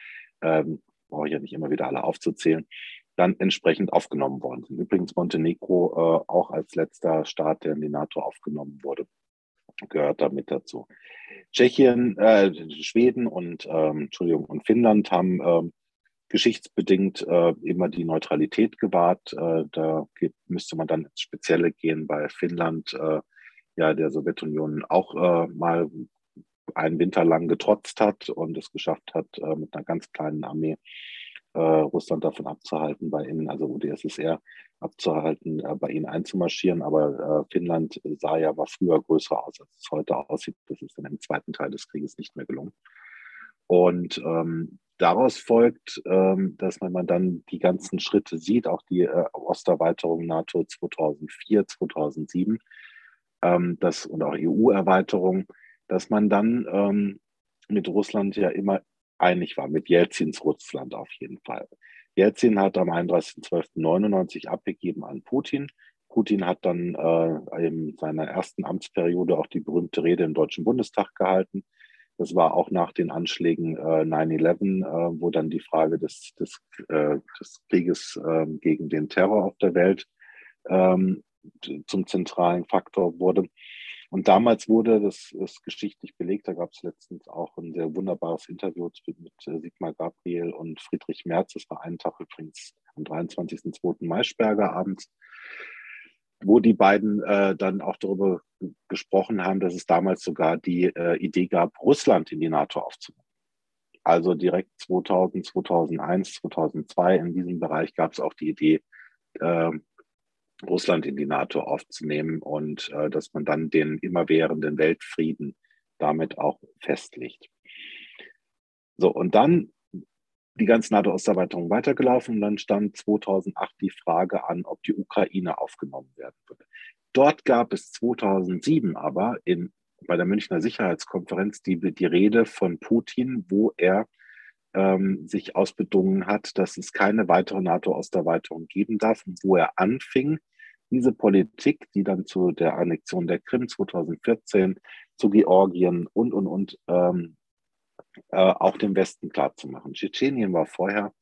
ähm, brauche ich ja nicht immer wieder alle aufzuzählen, dann entsprechend aufgenommen worden sind. Übrigens Montenegro äh, auch als letzter Staat, der in die NATO aufgenommen wurde, gehört damit dazu. Tschechien, äh, Schweden und ähm, Entschuldigung und Finnland haben ähm, geschichtsbedingt äh, immer die Neutralität gewahrt. Äh, da geht, müsste man dann ins Spezielle gehen bei Finnland. Äh, ja der Sowjetunion auch äh, mal einen Winter lang getrotzt hat und es geschafft hat, äh, mit einer ganz kleinen Armee äh, Russland davon abzuhalten, bei ihnen, also UdSSR abzuhalten, äh, bei ihnen einzumarschieren. Aber äh, Finnland sah ja war früher größer aus, als es heute aussieht. Das ist dann im zweiten Teil des Krieges nicht mehr gelungen. Und ähm, daraus folgt, ähm, dass man, man dann die ganzen Schritte sieht, auch die äh, Osterweiterung NATO 2004, 2007 ähm, das, und auch EU-Erweiterung, dass man dann ähm, mit Russland ja immer einig war, mit Jelzins Russland auf jeden Fall. Jelzin hat am 31.12.99 abgegeben an Putin. Putin hat dann äh, in seiner ersten Amtsperiode auch die berühmte Rede im Deutschen Bundestag gehalten. Das war auch nach den Anschlägen äh, 9-11, äh, wo dann die Frage des, des, äh, des Krieges ähm, gegen den Terror auf der Welt ähm, zum zentralen Faktor wurde. Und damals wurde, das ist geschichtlich belegt, da gab es letztens auch ein sehr wunderbares Interview mit äh, Sigmar Gabriel und Friedrich Merz. Das war einen Tag übrigens am 23.02. Maischberger abends, wo die beiden äh, dann auch darüber gesprochen haben, dass es damals sogar die äh, Idee gab, Russland in die NATO aufzunehmen. Also direkt 2000, 2001, 2002 in diesem Bereich gab es auch die Idee, äh, Russland in die NATO aufzunehmen und äh, dass man dann den immerwährenden Weltfrieden damit auch festlegt. So, und dann die ganze NATO-Osterweiterung weitergelaufen und dann stand 2008 die Frage an, ob die Ukraine aufgenommen werden würde. Dort gab es 2007 aber in, bei der Münchner Sicherheitskonferenz die, die Rede von Putin, wo er ähm, sich ausbedungen hat, dass es keine weitere NATO-Osterweiterung geben darf und wo er anfing, diese Politik, die dann zu der Annexion der Krim 2014, zu Georgien und, und, und ähm, äh, auch dem Westen klarzumachen. Tschetschenien war vorher,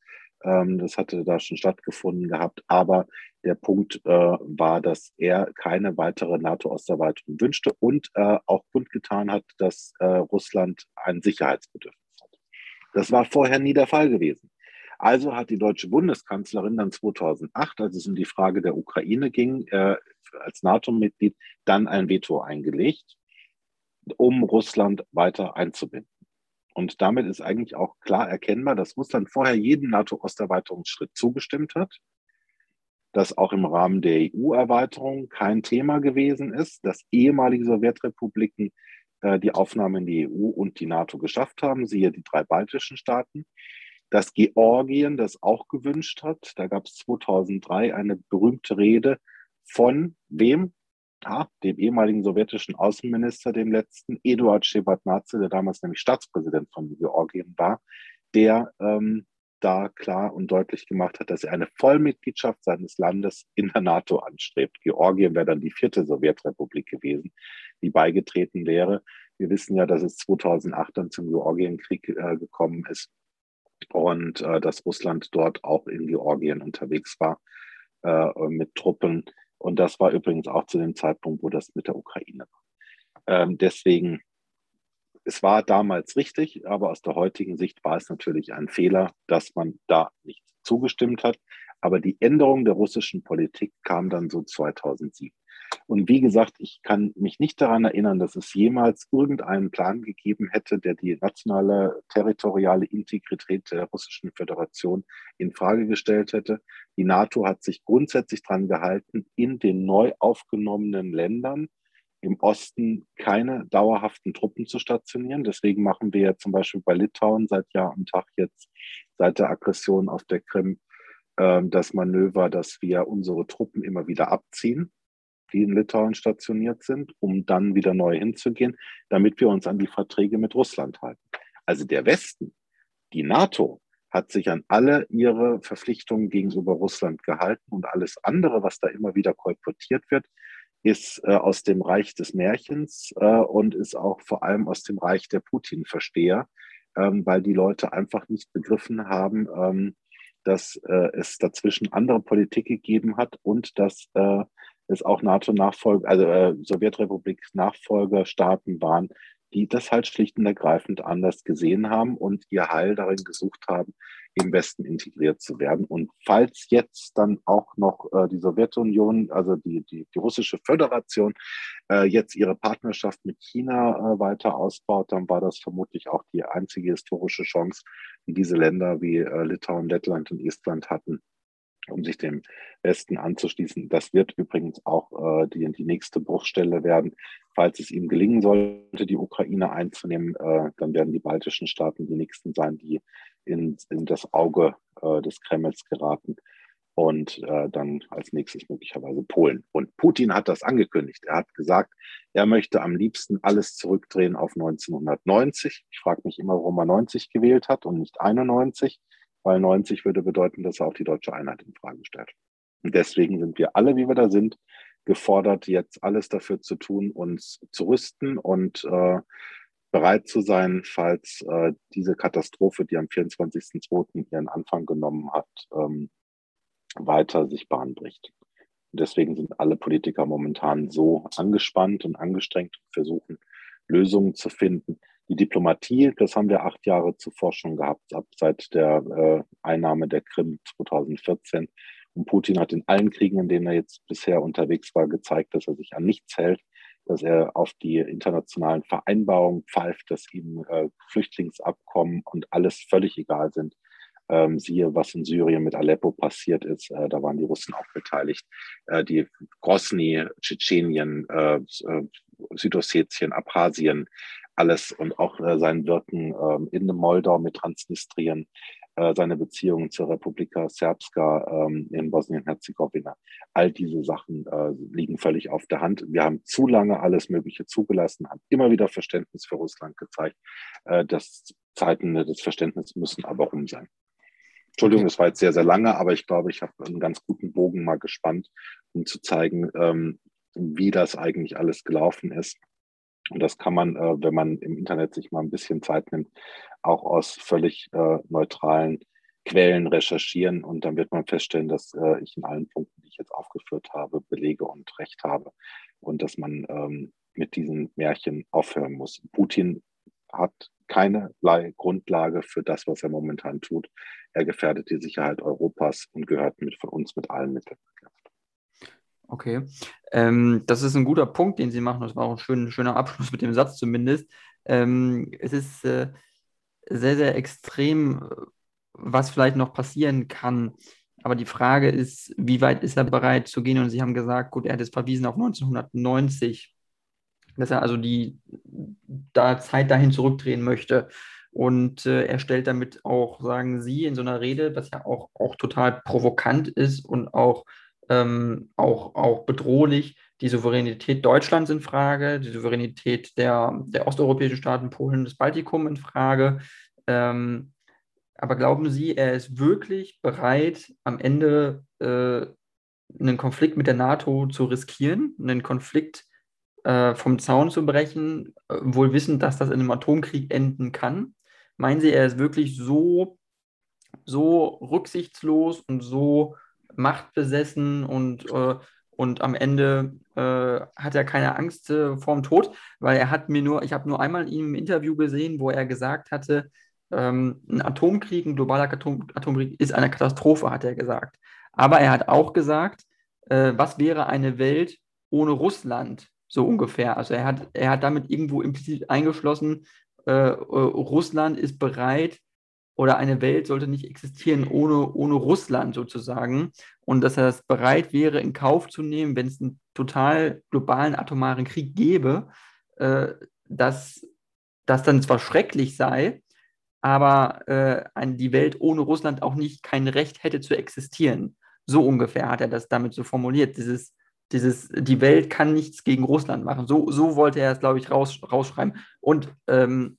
ähm, das hatte da schon stattgefunden gehabt, aber der Punkt äh, war, dass er keine weitere NATO-Osterweiterung wünschte und äh, auch kundgetan hat, dass äh, Russland ein Sicherheitsbedürfnis hat. Das war vorher nie der Fall gewesen. Also hat die deutsche Bundeskanzlerin dann 2008, als es um die Frage der Ukraine ging, äh, als NATO-Mitglied dann ein Veto eingelegt, um Russland weiter einzubinden. Und damit ist eigentlich auch klar erkennbar, dass Russland vorher jeden NATO-Osterweiterungsschritt zugestimmt hat, dass auch im Rahmen der EU-Erweiterung kein Thema gewesen ist, dass ehemalige Sowjetrepubliken äh, die Aufnahme in die EU und die NATO geschafft haben, siehe die drei baltischen Staaten dass Georgien das auch gewünscht hat. Da gab es 2003 eine berühmte Rede von wem? Ah, dem ehemaligen sowjetischen Außenminister, dem letzten, Eduard Shevardnadze, der damals nämlich Staatspräsident von Georgien war, der ähm, da klar und deutlich gemacht hat, dass er eine Vollmitgliedschaft seines Landes in der NATO anstrebt. Georgien wäre dann die vierte Sowjetrepublik gewesen, die beigetreten wäre. Wir wissen ja, dass es 2008 dann zum Georgienkrieg äh, gekommen ist und äh, dass Russland dort auch in Georgien unterwegs war äh, mit Truppen. Und das war übrigens auch zu dem Zeitpunkt, wo das mit der Ukraine war. Ähm, deswegen, es war damals richtig, aber aus der heutigen Sicht war es natürlich ein Fehler, dass man da nicht zugestimmt hat. Aber die Änderung der russischen Politik kam dann so 2007. Und wie gesagt, ich kann mich nicht daran erinnern, dass es jemals irgendeinen Plan gegeben hätte, der die nationale territoriale Integrität der Russischen Föderation in Frage gestellt hätte. Die NATO hat sich grundsätzlich daran gehalten, in den neu aufgenommenen Ländern im Osten keine dauerhaften Truppen zu stationieren. Deswegen machen wir ja zum Beispiel bei Litauen seit Jahr und Tag jetzt, seit der Aggression auf der Krim, ähm, das Manöver, dass wir unsere Truppen immer wieder abziehen die in Litauen stationiert sind, um dann wieder neu hinzugehen, damit wir uns an die Verträge mit Russland halten. Also der Westen, die NATO, hat sich an alle ihre Verpflichtungen gegenüber Russland gehalten und alles andere, was da immer wieder kolportiert wird, ist äh, aus dem Reich des Märchens äh, und ist auch vor allem aus dem Reich der Putin-Versteher, ähm, weil die Leute einfach nicht begriffen haben, ähm, dass äh, es dazwischen andere Politik gegeben hat und dass äh, es auch NATO-Nachfolger, also äh, Sowjetrepublik-Nachfolgerstaaten waren, die das halt schlicht und ergreifend anders gesehen haben und ihr Heil darin gesucht haben, im Westen integriert zu werden. Und falls jetzt dann auch noch äh, die Sowjetunion, also die, die, die russische Föderation, äh, jetzt ihre Partnerschaft mit China äh, weiter ausbaut, dann war das vermutlich auch die einzige historische Chance, die diese Länder wie äh, Litauen, Lettland und Estland hatten, um sich dem Westen anzuschließen. Das wird übrigens auch äh, die, die nächste Bruchstelle werden. Falls es ihm gelingen sollte, die Ukraine einzunehmen, äh, dann werden die baltischen Staaten die nächsten sein, die in, in das Auge äh, des Kremls geraten und äh, dann als nächstes möglicherweise Polen. Und Putin hat das angekündigt. Er hat gesagt, er möchte am liebsten alles zurückdrehen auf 1990. Ich frage mich immer, warum er 90 gewählt hat und nicht 91 weil 90 würde bedeuten, dass er auch die deutsche Einheit in Frage stellt. Und deswegen sind wir alle, wie wir da sind, gefordert, jetzt alles dafür zu tun, uns zu rüsten und äh, bereit zu sein, falls äh, diese Katastrophe, die am 24.02. ihren Anfang genommen hat, ähm, weiter sich Bahn bricht. Und deswegen sind alle Politiker momentan so angespannt und angestrengt und versuchen, Lösungen zu finden, die Diplomatie, das haben wir acht Jahre zuvor schon gehabt, ab seit der äh, Einnahme der Krim 2014. Und Putin hat in allen Kriegen, in denen er jetzt bisher unterwegs war, gezeigt, dass er sich an nichts hält, dass er auf die internationalen Vereinbarungen pfeift, dass ihm äh, Flüchtlingsabkommen und alles völlig egal sind. Ähm, siehe, was in Syrien mit Aleppo passiert ist. Äh, da waren die Russen auch beteiligt. Äh, die Grosny, Tschetschenien, äh, äh Südossetien, Abchasien, alles und auch äh, sein Wirken ähm, in Moldau mit Transnistrien, äh, seine Beziehungen zur Republika Srpska ähm, in Bosnien-Herzegowina. All diese Sachen äh, liegen völlig auf der Hand. Wir haben zu lange alles Mögliche zugelassen, haben immer wieder Verständnis für Russland gezeigt. Das Zeiten des Verständnisses müssen aber rum sein. Entschuldigung, das war jetzt sehr, sehr lange, aber ich glaube, ich habe einen ganz guten Bogen mal gespannt, um zu zeigen, ähm, wie das eigentlich alles gelaufen ist und das kann man, äh, wenn man im Internet sich mal ein bisschen Zeit nimmt, auch aus völlig äh, neutralen Quellen recherchieren. Und dann wird man feststellen, dass äh, ich in allen Punkten, die ich jetzt aufgeführt habe, belege und recht habe. Und dass man ähm, mit diesen Märchen aufhören muss. Putin hat keinerlei Grundlage für das, was er momentan tut. Er gefährdet die Sicherheit Europas und gehört mit von uns mit allen Mitteln Okay. Ähm, das ist ein guter Punkt, den Sie machen. Das war auch ein schön, schöner Abschluss mit dem Satz zumindest. Ähm, es ist äh, sehr, sehr extrem, was vielleicht noch passieren kann. Aber die Frage ist, wie weit ist er bereit zu gehen? Und Sie haben gesagt, gut, er hat es verwiesen auf 1990, dass er also die da Zeit dahin zurückdrehen möchte. Und äh, er stellt damit auch, sagen Sie, in so einer Rede, was ja auch, auch total provokant ist und auch ähm, auch, auch bedrohlich die Souveränität Deutschlands in Frage, die Souveränität der, der osteuropäischen Staaten, Polen, des Baltikum in Frage. Ähm, aber glauben Sie, er ist wirklich bereit, am Ende äh, einen Konflikt mit der NATO zu riskieren, einen Konflikt äh, vom Zaun zu brechen, äh, wohl wissend, dass das in einem Atomkrieg enden kann? Meinen Sie, er ist wirklich so, so rücksichtslos und so machtbesessen und, äh, und am Ende äh, hat er keine Angst äh, vorm Tod, weil er hat mir nur, ich habe nur einmal ihn im Interview gesehen, wo er gesagt hatte, ähm, ein Atomkrieg, ein globaler Atom Atomkrieg ist eine Katastrophe, hat er gesagt. Aber er hat auch gesagt, äh, was wäre eine Welt ohne Russland, so ungefähr. Also er hat, er hat damit irgendwo implizit eingeschlossen, äh, äh, Russland ist bereit, oder eine Welt sollte nicht existieren ohne, ohne Russland sozusagen. Und dass er das bereit wäre, in Kauf zu nehmen, wenn es einen total globalen atomaren Krieg gäbe, äh, dass das dann zwar schrecklich sei, aber äh, die Welt ohne Russland auch nicht kein Recht hätte zu existieren. So ungefähr hat er das damit so formuliert. Dieses, dieses, die Welt kann nichts gegen Russland machen. So, so wollte er es, glaube ich, raus, rausschreiben. Und ähm,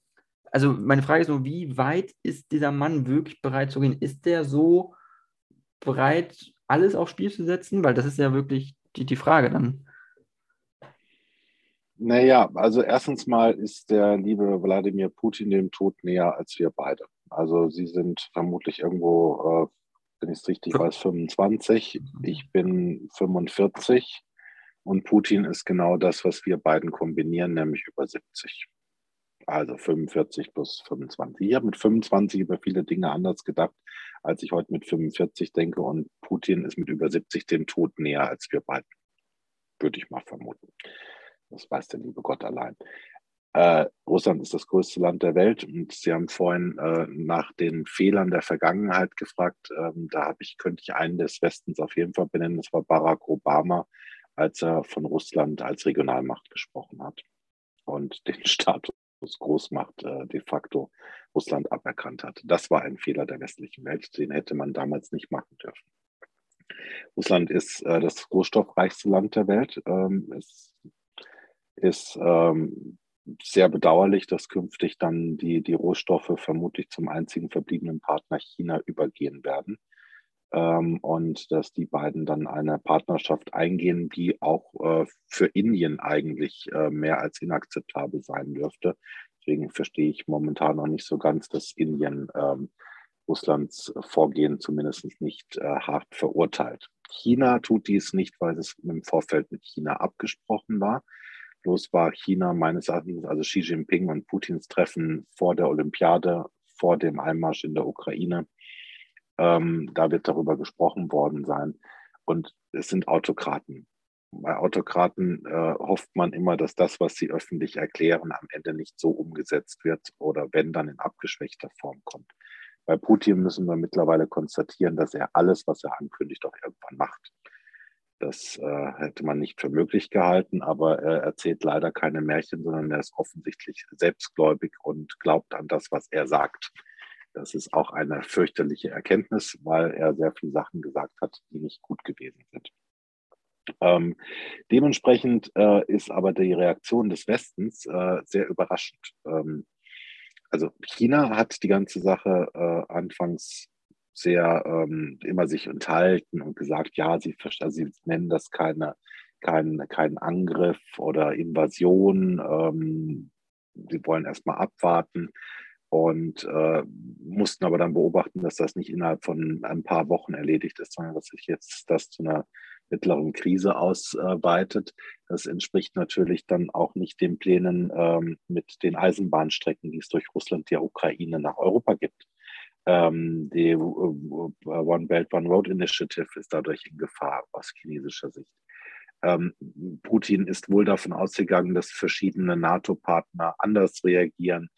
also meine Frage ist nur, wie weit ist dieser Mann wirklich bereit zu gehen? Ist der so bereit, alles aufs Spiel zu setzen? Weil das ist ja wirklich die, die Frage dann. Naja, also erstens mal ist der liebe Wladimir Putin dem Tod näher als wir beide. Also sie sind vermutlich irgendwo, äh, wenn ich es richtig weiß, 25. Ich bin 45 und Putin ist genau das, was wir beiden kombinieren, nämlich über 70. Also 45 plus 25. Ich habe mit 25 über viele Dinge anders gedacht, als ich heute mit 45 denke. Und Putin ist mit über 70 dem Tod näher als wir beiden. Würde ich mal vermuten. Das weiß der liebe Gott allein. Äh, Russland ist das größte Land der Welt und Sie haben vorhin äh, nach den Fehlern der Vergangenheit gefragt. Ähm, da ich, könnte ich einen des Westens auf jeden Fall benennen. Das war Barack Obama, als er von Russland als Regionalmacht gesprochen hat und den Status Großmacht äh, de facto Russland aberkannt hat. Das war ein Fehler der westlichen Welt, den hätte man damals nicht machen dürfen. Russland ist äh, das rohstoffreichste Land der Welt. Ähm, es ist ähm, sehr bedauerlich, dass künftig dann die, die Rohstoffe vermutlich zum einzigen verbliebenen Partner China übergehen werden. Ähm, und dass die beiden dann eine Partnerschaft eingehen, die auch äh, für Indien eigentlich äh, mehr als inakzeptabel sein dürfte. Deswegen verstehe ich momentan noch nicht so ganz, dass Indien ähm, Russlands Vorgehen zumindest nicht äh, hart verurteilt. China tut dies nicht, weil es im Vorfeld mit China abgesprochen war. Bloß war China meines Erachtens, also Xi Jinping und Putins Treffen vor der Olympiade, vor dem Einmarsch in der Ukraine, ähm, da wird darüber gesprochen worden sein. Und es sind Autokraten. Bei Autokraten äh, hofft man immer, dass das, was sie öffentlich erklären, am Ende nicht so umgesetzt wird oder wenn dann in abgeschwächter Form kommt. Bei Putin müssen wir mittlerweile konstatieren, dass er alles, was er ankündigt, auch irgendwann macht. Das äh, hätte man nicht für möglich gehalten, aber er erzählt leider keine Märchen, sondern er ist offensichtlich selbstgläubig und glaubt an das, was er sagt. Das ist auch eine fürchterliche Erkenntnis, weil er sehr viele Sachen gesagt hat, die nicht gut gewesen sind. Ähm, dementsprechend äh, ist aber die Reaktion des Westens äh, sehr überraschend. Ähm, also China hat die ganze Sache äh, anfangs sehr ähm, immer sich enthalten und gesagt, ja, sie, also sie nennen das keine, kein, kein Angriff oder Invasion. Ähm, sie wollen erstmal abwarten und äh, mussten aber dann beobachten, dass das nicht innerhalb von ein paar Wochen erledigt ist, sondern dass sich jetzt das zu einer mittleren Krise ausweitet. Das entspricht natürlich dann auch nicht den Plänen ähm, mit den Eisenbahnstrecken, die es durch Russland der Ukraine nach Europa gibt. Ähm, die uh, One Belt One Road Initiative ist dadurch in Gefahr aus chinesischer Sicht. Ähm, Putin ist wohl davon ausgegangen, dass verschiedene NATO-Partner anders reagieren,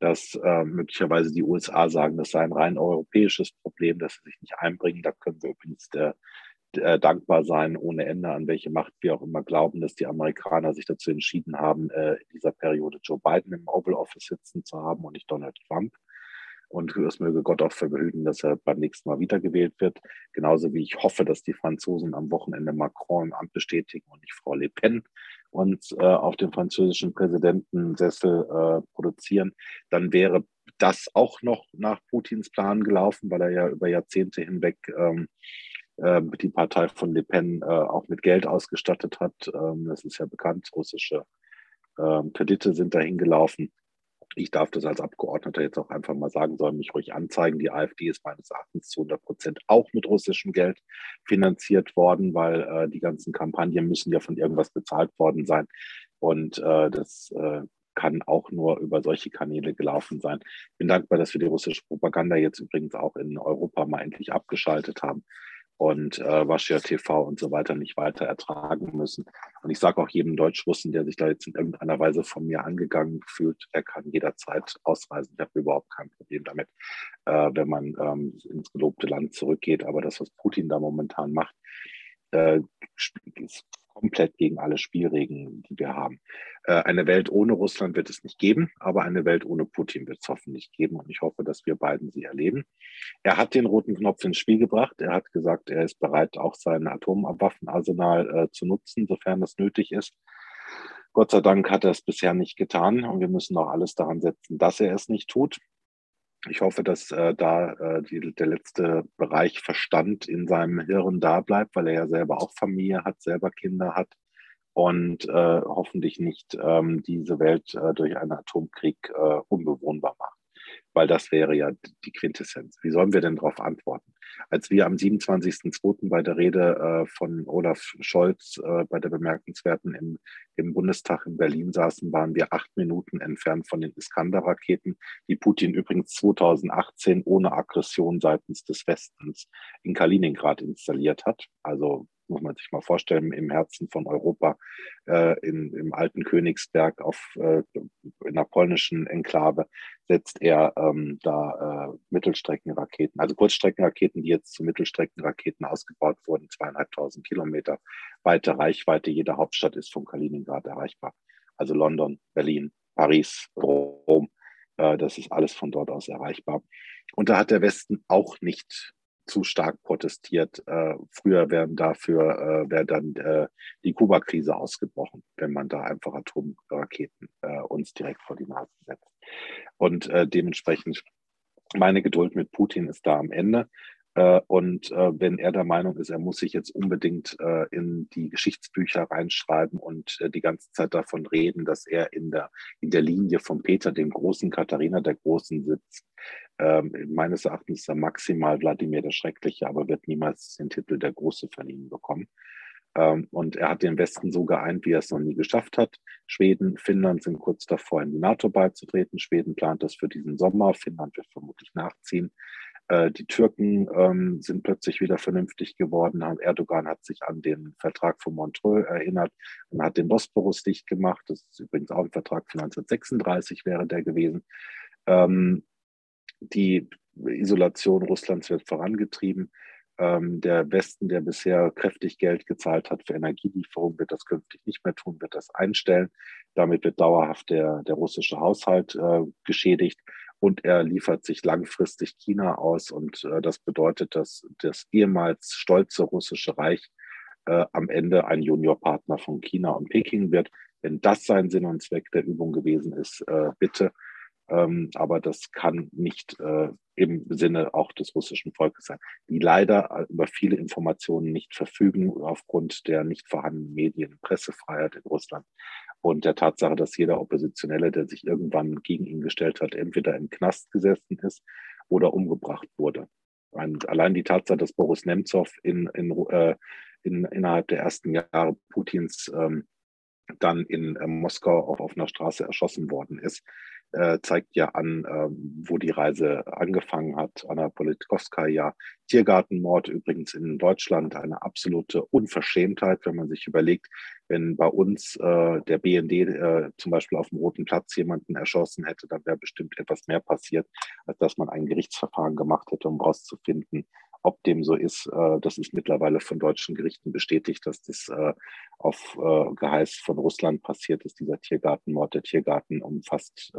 dass äh, möglicherweise die USA sagen, das sei ein rein europäisches Problem, dass sie sich nicht einbringen. Da können wir übrigens der, der dankbar sein, ohne Ende, an welche Macht wir auch immer glauben, dass die Amerikaner sich dazu entschieden haben, äh, in dieser Periode Joe Biden im Oval Office sitzen zu haben und nicht Donald Trump. Und es möge Gott auch verhüten, dass er beim nächsten Mal wiedergewählt wird. Genauso wie ich hoffe, dass die Franzosen am Wochenende Macron im Amt bestätigen und nicht Frau Le Pen und äh, auf dem französischen Präsidentensessel äh, produzieren, dann wäre das auch noch nach Putins Plan gelaufen, weil er ja über Jahrzehnte hinweg ähm, äh, die Partei von Le Pen äh, auch mit Geld ausgestattet hat. Ähm, das ist ja bekannt, russische äh, Kredite sind dahin gelaufen ich darf das als Abgeordneter jetzt auch einfach mal sagen, soll mich ruhig anzeigen. Die AfD ist meines Erachtens zu 100 Prozent auch mit russischem Geld finanziert worden, weil äh, die ganzen Kampagnen müssen ja von irgendwas bezahlt worden sein. Und äh, das äh, kann auch nur über solche Kanäle gelaufen sein. Bin dankbar, dass wir die russische Propaganda jetzt übrigens auch in Europa mal endlich abgeschaltet haben und äh, Waschia TV und so weiter nicht weiter ertragen müssen. Und ich sage auch jedem Deutschrussen, der sich da jetzt in irgendeiner Weise von mir angegangen fühlt, er kann jederzeit ausreisen. Ich habe überhaupt kein Problem damit, äh, wenn man ähm, ins gelobte Land zurückgeht. Aber das, was Putin da momentan macht, äh, komplett gegen alle Spielregeln, die wir haben. Äh, eine Welt ohne Russland wird es nicht geben, aber eine Welt ohne Putin wird es hoffentlich geben und ich hoffe, dass wir beiden sie erleben. Er hat den roten Knopf ins Spiel gebracht. Er hat gesagt, er ist bereit, auch sein Atomwaffenarsenal äh, zu nutzen, sofern das nötig ist. Gott sei Dank hat er es bisher nicht getan und wir müssen auch alles daran setzen, dass er es nicht tut. Ich hoffe, dass äh, da äh, die, der letzte Bereich Verstand in seinem Hirn da bleibt, weil er ja selber auch Familie hat, selber Kinder hat und äh, hoffentlich nicht ähm, diese Welt äh, durch einen Atomkrieg äh, unbewohnbar macht. Weil das wäre ja die Quintessenz. Wie sollen wir denn darauf antworten? Als wir am 27.02. bei der Rede äh, von Olaf Scholz äh, bei der bemerkenswerten im, im Bundestag in Berlin saßen, waren wir acht Minuten entfernt von den Iskander-Raketen, die Putin übrigens 2018 ohne Aggression seitens des Westens in Kaliningrad installiert hat. Also muss man sich mal vorstellen, im Herzen von Europa, äh, in, im alten Königsberg auf, äh, in der polnischen Enklave, setzt er ähm, da äh, Mittelstreckenraketen, also Kurzstreckenraketen, die jetzt zu Mittelstreckenraketen ausgebaut wurden, zweieinhalbtausend Kilometer weite Reichweite. Jede Hauptstadt ist von Kaliningrad erreichbar. Also London, Berlin, Paris, Rom, äh, das ist alles von dort aus erreichbar. Und da hat der Westen auch nicht zu stark protestiert. Äh, früher wären dafür äh, wäre dann äh, die Kuba-Krise ausgebrochen, wenn man da einfach Atomraketen äh, uns direkt vor die Nase setzt. Und äh, dementsprechend meine Geduld mit Putin ist da am Ende. Äh, und äh, wenn er der Meinung ist, er muss sich jetzt unbedingt äh, in die Geschichtsbücher reinschreiben und die ganze Zeit davon reden, dass er in der, in der Linie von Peter, dem großen Katharina der Großen, sitzt, ähm, meines Erachtens ist er maximal Wladimir der Schreckliche, aber wird niemals den Titel der Große verliehen bekommen. Ähm, und er hat den Westen so geeint, wie er es noch nie geschafft hat. Schweden, Finnland sind kurz davor, in die NATO beizutreten. Schweden plant das für diesen Sommer. Finnland wird vermutlich nachziehen. Äh, die Türken ähm, sind plötzlich wieder vernünftig geworden. Erdogan hat sich an den Vertrag von Montreux erinnert und hat den Bosporus dicht gemacht. Das ist übrigens auch ein Vertrag von 1936 wäre der gewesen. Ähm, die Isolation Russlands wird vorangetrieben. Ähm, der Westen, der bisher kräftig Geld gezahlt hat für Energielieferungen, wird das künftig nicht mehr tun, wird das einstellen. Damit wird dauerhaft der, der russische Haushalt äh, geschädigt und er liefert sich langfristig China aus. Und äh, das bedeutet, dass das ehemals stolze russische Reich äh, am Ende ein Juniorpartner von China und Peking wird. Wenn das sein Sinn und Zweck der Übung gewesen ist, äh, bitte. Ähm, aber das kann nicht äh, im Sinne auch des russischen Volkes sein, die leider äh, über viele Informationen nicht verfügen aufgrund der nicht vorhandenen Medien, Pressefreiheit in Russland und der Tatsache, dass jeder Oppositionelle, der sich irgendwann gegen ihn gestellt hat, entweder im Knast gesessen ist oder umgebracht wurde. Und allein die Tatsache, dass Boris Nemtsov in, in, äh, in, innerhalb der ersten Jahre Putins ähm, dann in äh, Moskau auch auf einer Straße erschossen worden ist, äh, zeigt ja an, äh, wo die Reise angefangen hat. Anna Politkovskaya, Tiergartenmord übrigens in Deutschland, eine absolute Unverschämtheit, wenn man sich überlegt, wenn bei uns äh, der BND äh, zum Beispiel auf dem Roten Platz jemanden erschossen hätte, dann wäre bestimmt etwas mehr passiert, als dass man ein Gerichtsverfahren gemacht hätte, um herauszufinden, ob dem so ist, äh, das ist mittlerweile von deutschen Gerichten bestätigt, dass das äh, auf äh, Geheiß von Russland passiert ist, dieser Tiergartenmord. Der Tiergarten umfasst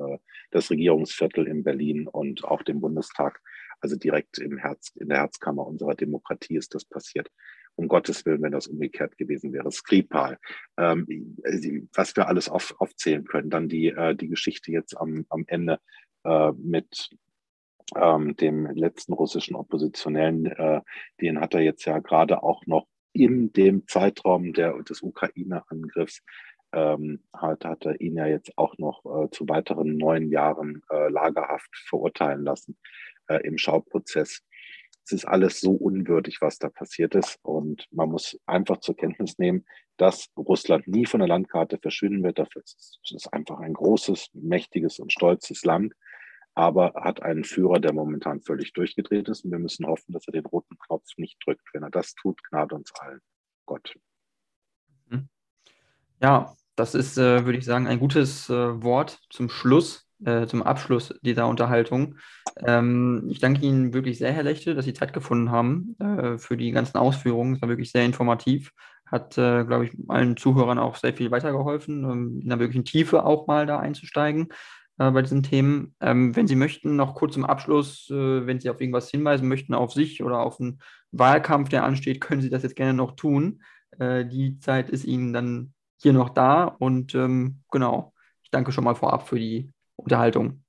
das Regierungsviertel in Berlin und auch den Bundestag. Also direkt im Herz, in der Herzkammer unserer Demokratie ist das passiert. Um Gottes Willen, wenn das umgekehrt gewesen wäre. Skripal, ähm, was wir alles auf, aufzählen können. Dann die, äh, die Geschichte jetzt am, am Ende äh, mit ähm, dem letzten russischen Oppositionellen, äh, den hat er jetzt ja gerade auch noch in dem Zeitraum der, des Ukraine-Angriffs, ähm, hat, hat er ihn ja jetzt auch noch äh, zu weiteren neun Jahren äh, Lagerhaft verurteilen lassen äh, im Schauprozess. Es ist alles so unwürdig, was da passiert ist. Und man muss einfach zur Kenntnis nehmen, dass Russland nie von der Landkarte verschwinden wird. Dafür ist es einfach ein großes, mächtiges und stolzes Land aber hat einen Führer, der momentan völlig durchgedreht ist. Und wir müssen hoffen, dass er den roten Knopf nicht drückt. Wenn er das tut, gnade uns allen. Gott. Mhm. Ja, das ist, äh, würde ich sagen, ein gutes äh, Wort zum Schluss, äh, zum Abschluss dieser Unterhaltung. Ähm, ich danke Ihnen wirklich sehr, Herr Lechte, dass Sie Zeit gefunden haben äh, für die ganzen Ausführungen. Es war wirklich sehr informativ. Hat, äh, glaube ich, allen Zuhörern auch sehr viel weitergeholfen, um in der wirklichen Tiefe auch mal da einzusteigen äh, bei diesen Themen. Ähm, wenn Sie möchten, noch kurz zum Abschluss, äh, wenn Sie auf irgendwas hinweisen möchten, auf sich oder auf einen Wahlkampf, der ansteht, können Sie das jetzt gerne noch tun. Äh, die Zeit ist Ihnen dann hier noch da und ähm, genau, ich danke schon mal vorab für die Unterhaltung.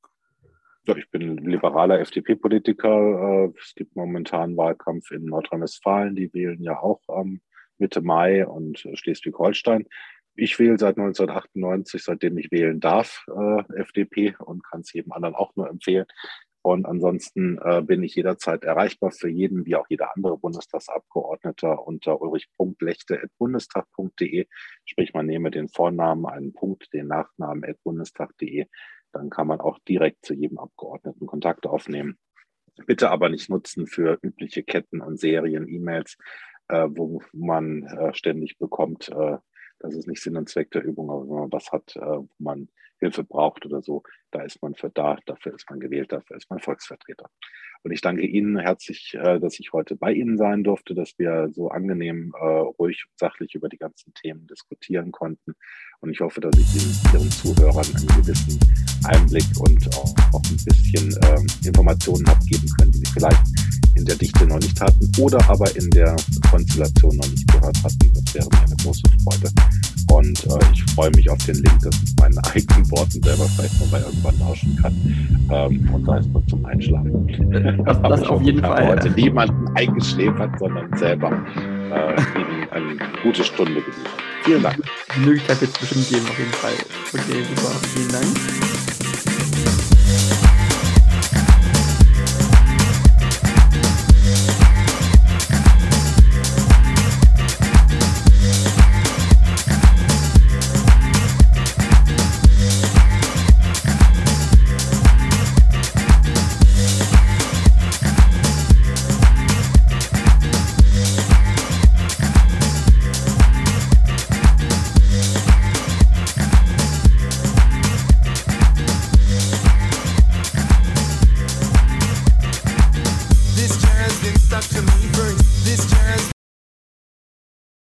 Ja, ich bin liberaler FDP-Politiker. Äh, es gibt momentan Wahlkampf in Nordrhein-Westfalen. Die wählen ja auch ähm, Mitte Mai und Schleswig-Holstein ich wähle seit 1998, seitdem ich wählen darf, äh, FDP und kann es jedem anderen auch nur empfehlen. Und ansonsten äh, bin ich jederzeit erreichbar für jeden, wie auch jeder andere Bundestagsabgeordnete unter ulrichpunklechte.bundestag.de. Sprich, man nehme den Vornamen, einen Punkt, den Nachnamen bundestag.de. Dann kann man auch direkt zu jedem Abgeordneten Kontakt aufnehmen. Bitte aber nicht nutzen für übliche Ketten und Serien, E-Mails, äh, wo man äh, ständig bekommt, äh, das ist nicht Sinn und Zweck der Übung, aber wenn man was hat, äh, wo man Hilfe braucht oder so, da ist man für da, dafür ist man gewählt, dafür ist man Volksvertreter. Und ich danke Ihnen herzlich, äh, dass ich heute bei Ihnen sein durfte, dass wir so angenehm, äh, ruhig und sachlich über die ganzen Themen diskutieren konnten. Und ich hoffe, dass ich Ihnen, Ihren Zuhörern einen gewissen Einblick und auch, ein bisschen ähm, Informationen habe geben können, die Sie vielleicht in der Dichte noch nicht hatten oder aber in der Konstellation noch nicht gehört hatten. Das wäre mir eine große Freude. Und äh, ich freue mich auf den Link, dass ich meinen eigenen Worten selber vielleicht noch mal irgendwann lauschen kann. Ähm, und sei es nur zum Einschlafen. Das, das auf jeden Fall. heute niemanden eingeschläfert, sondern selber äh, Ihnen eine gute Stunde genießen. Vielen Dank. Die Möglichkeit wird es bestimmt geben, auf jeden Fall. Okay, super. Vielen Dank.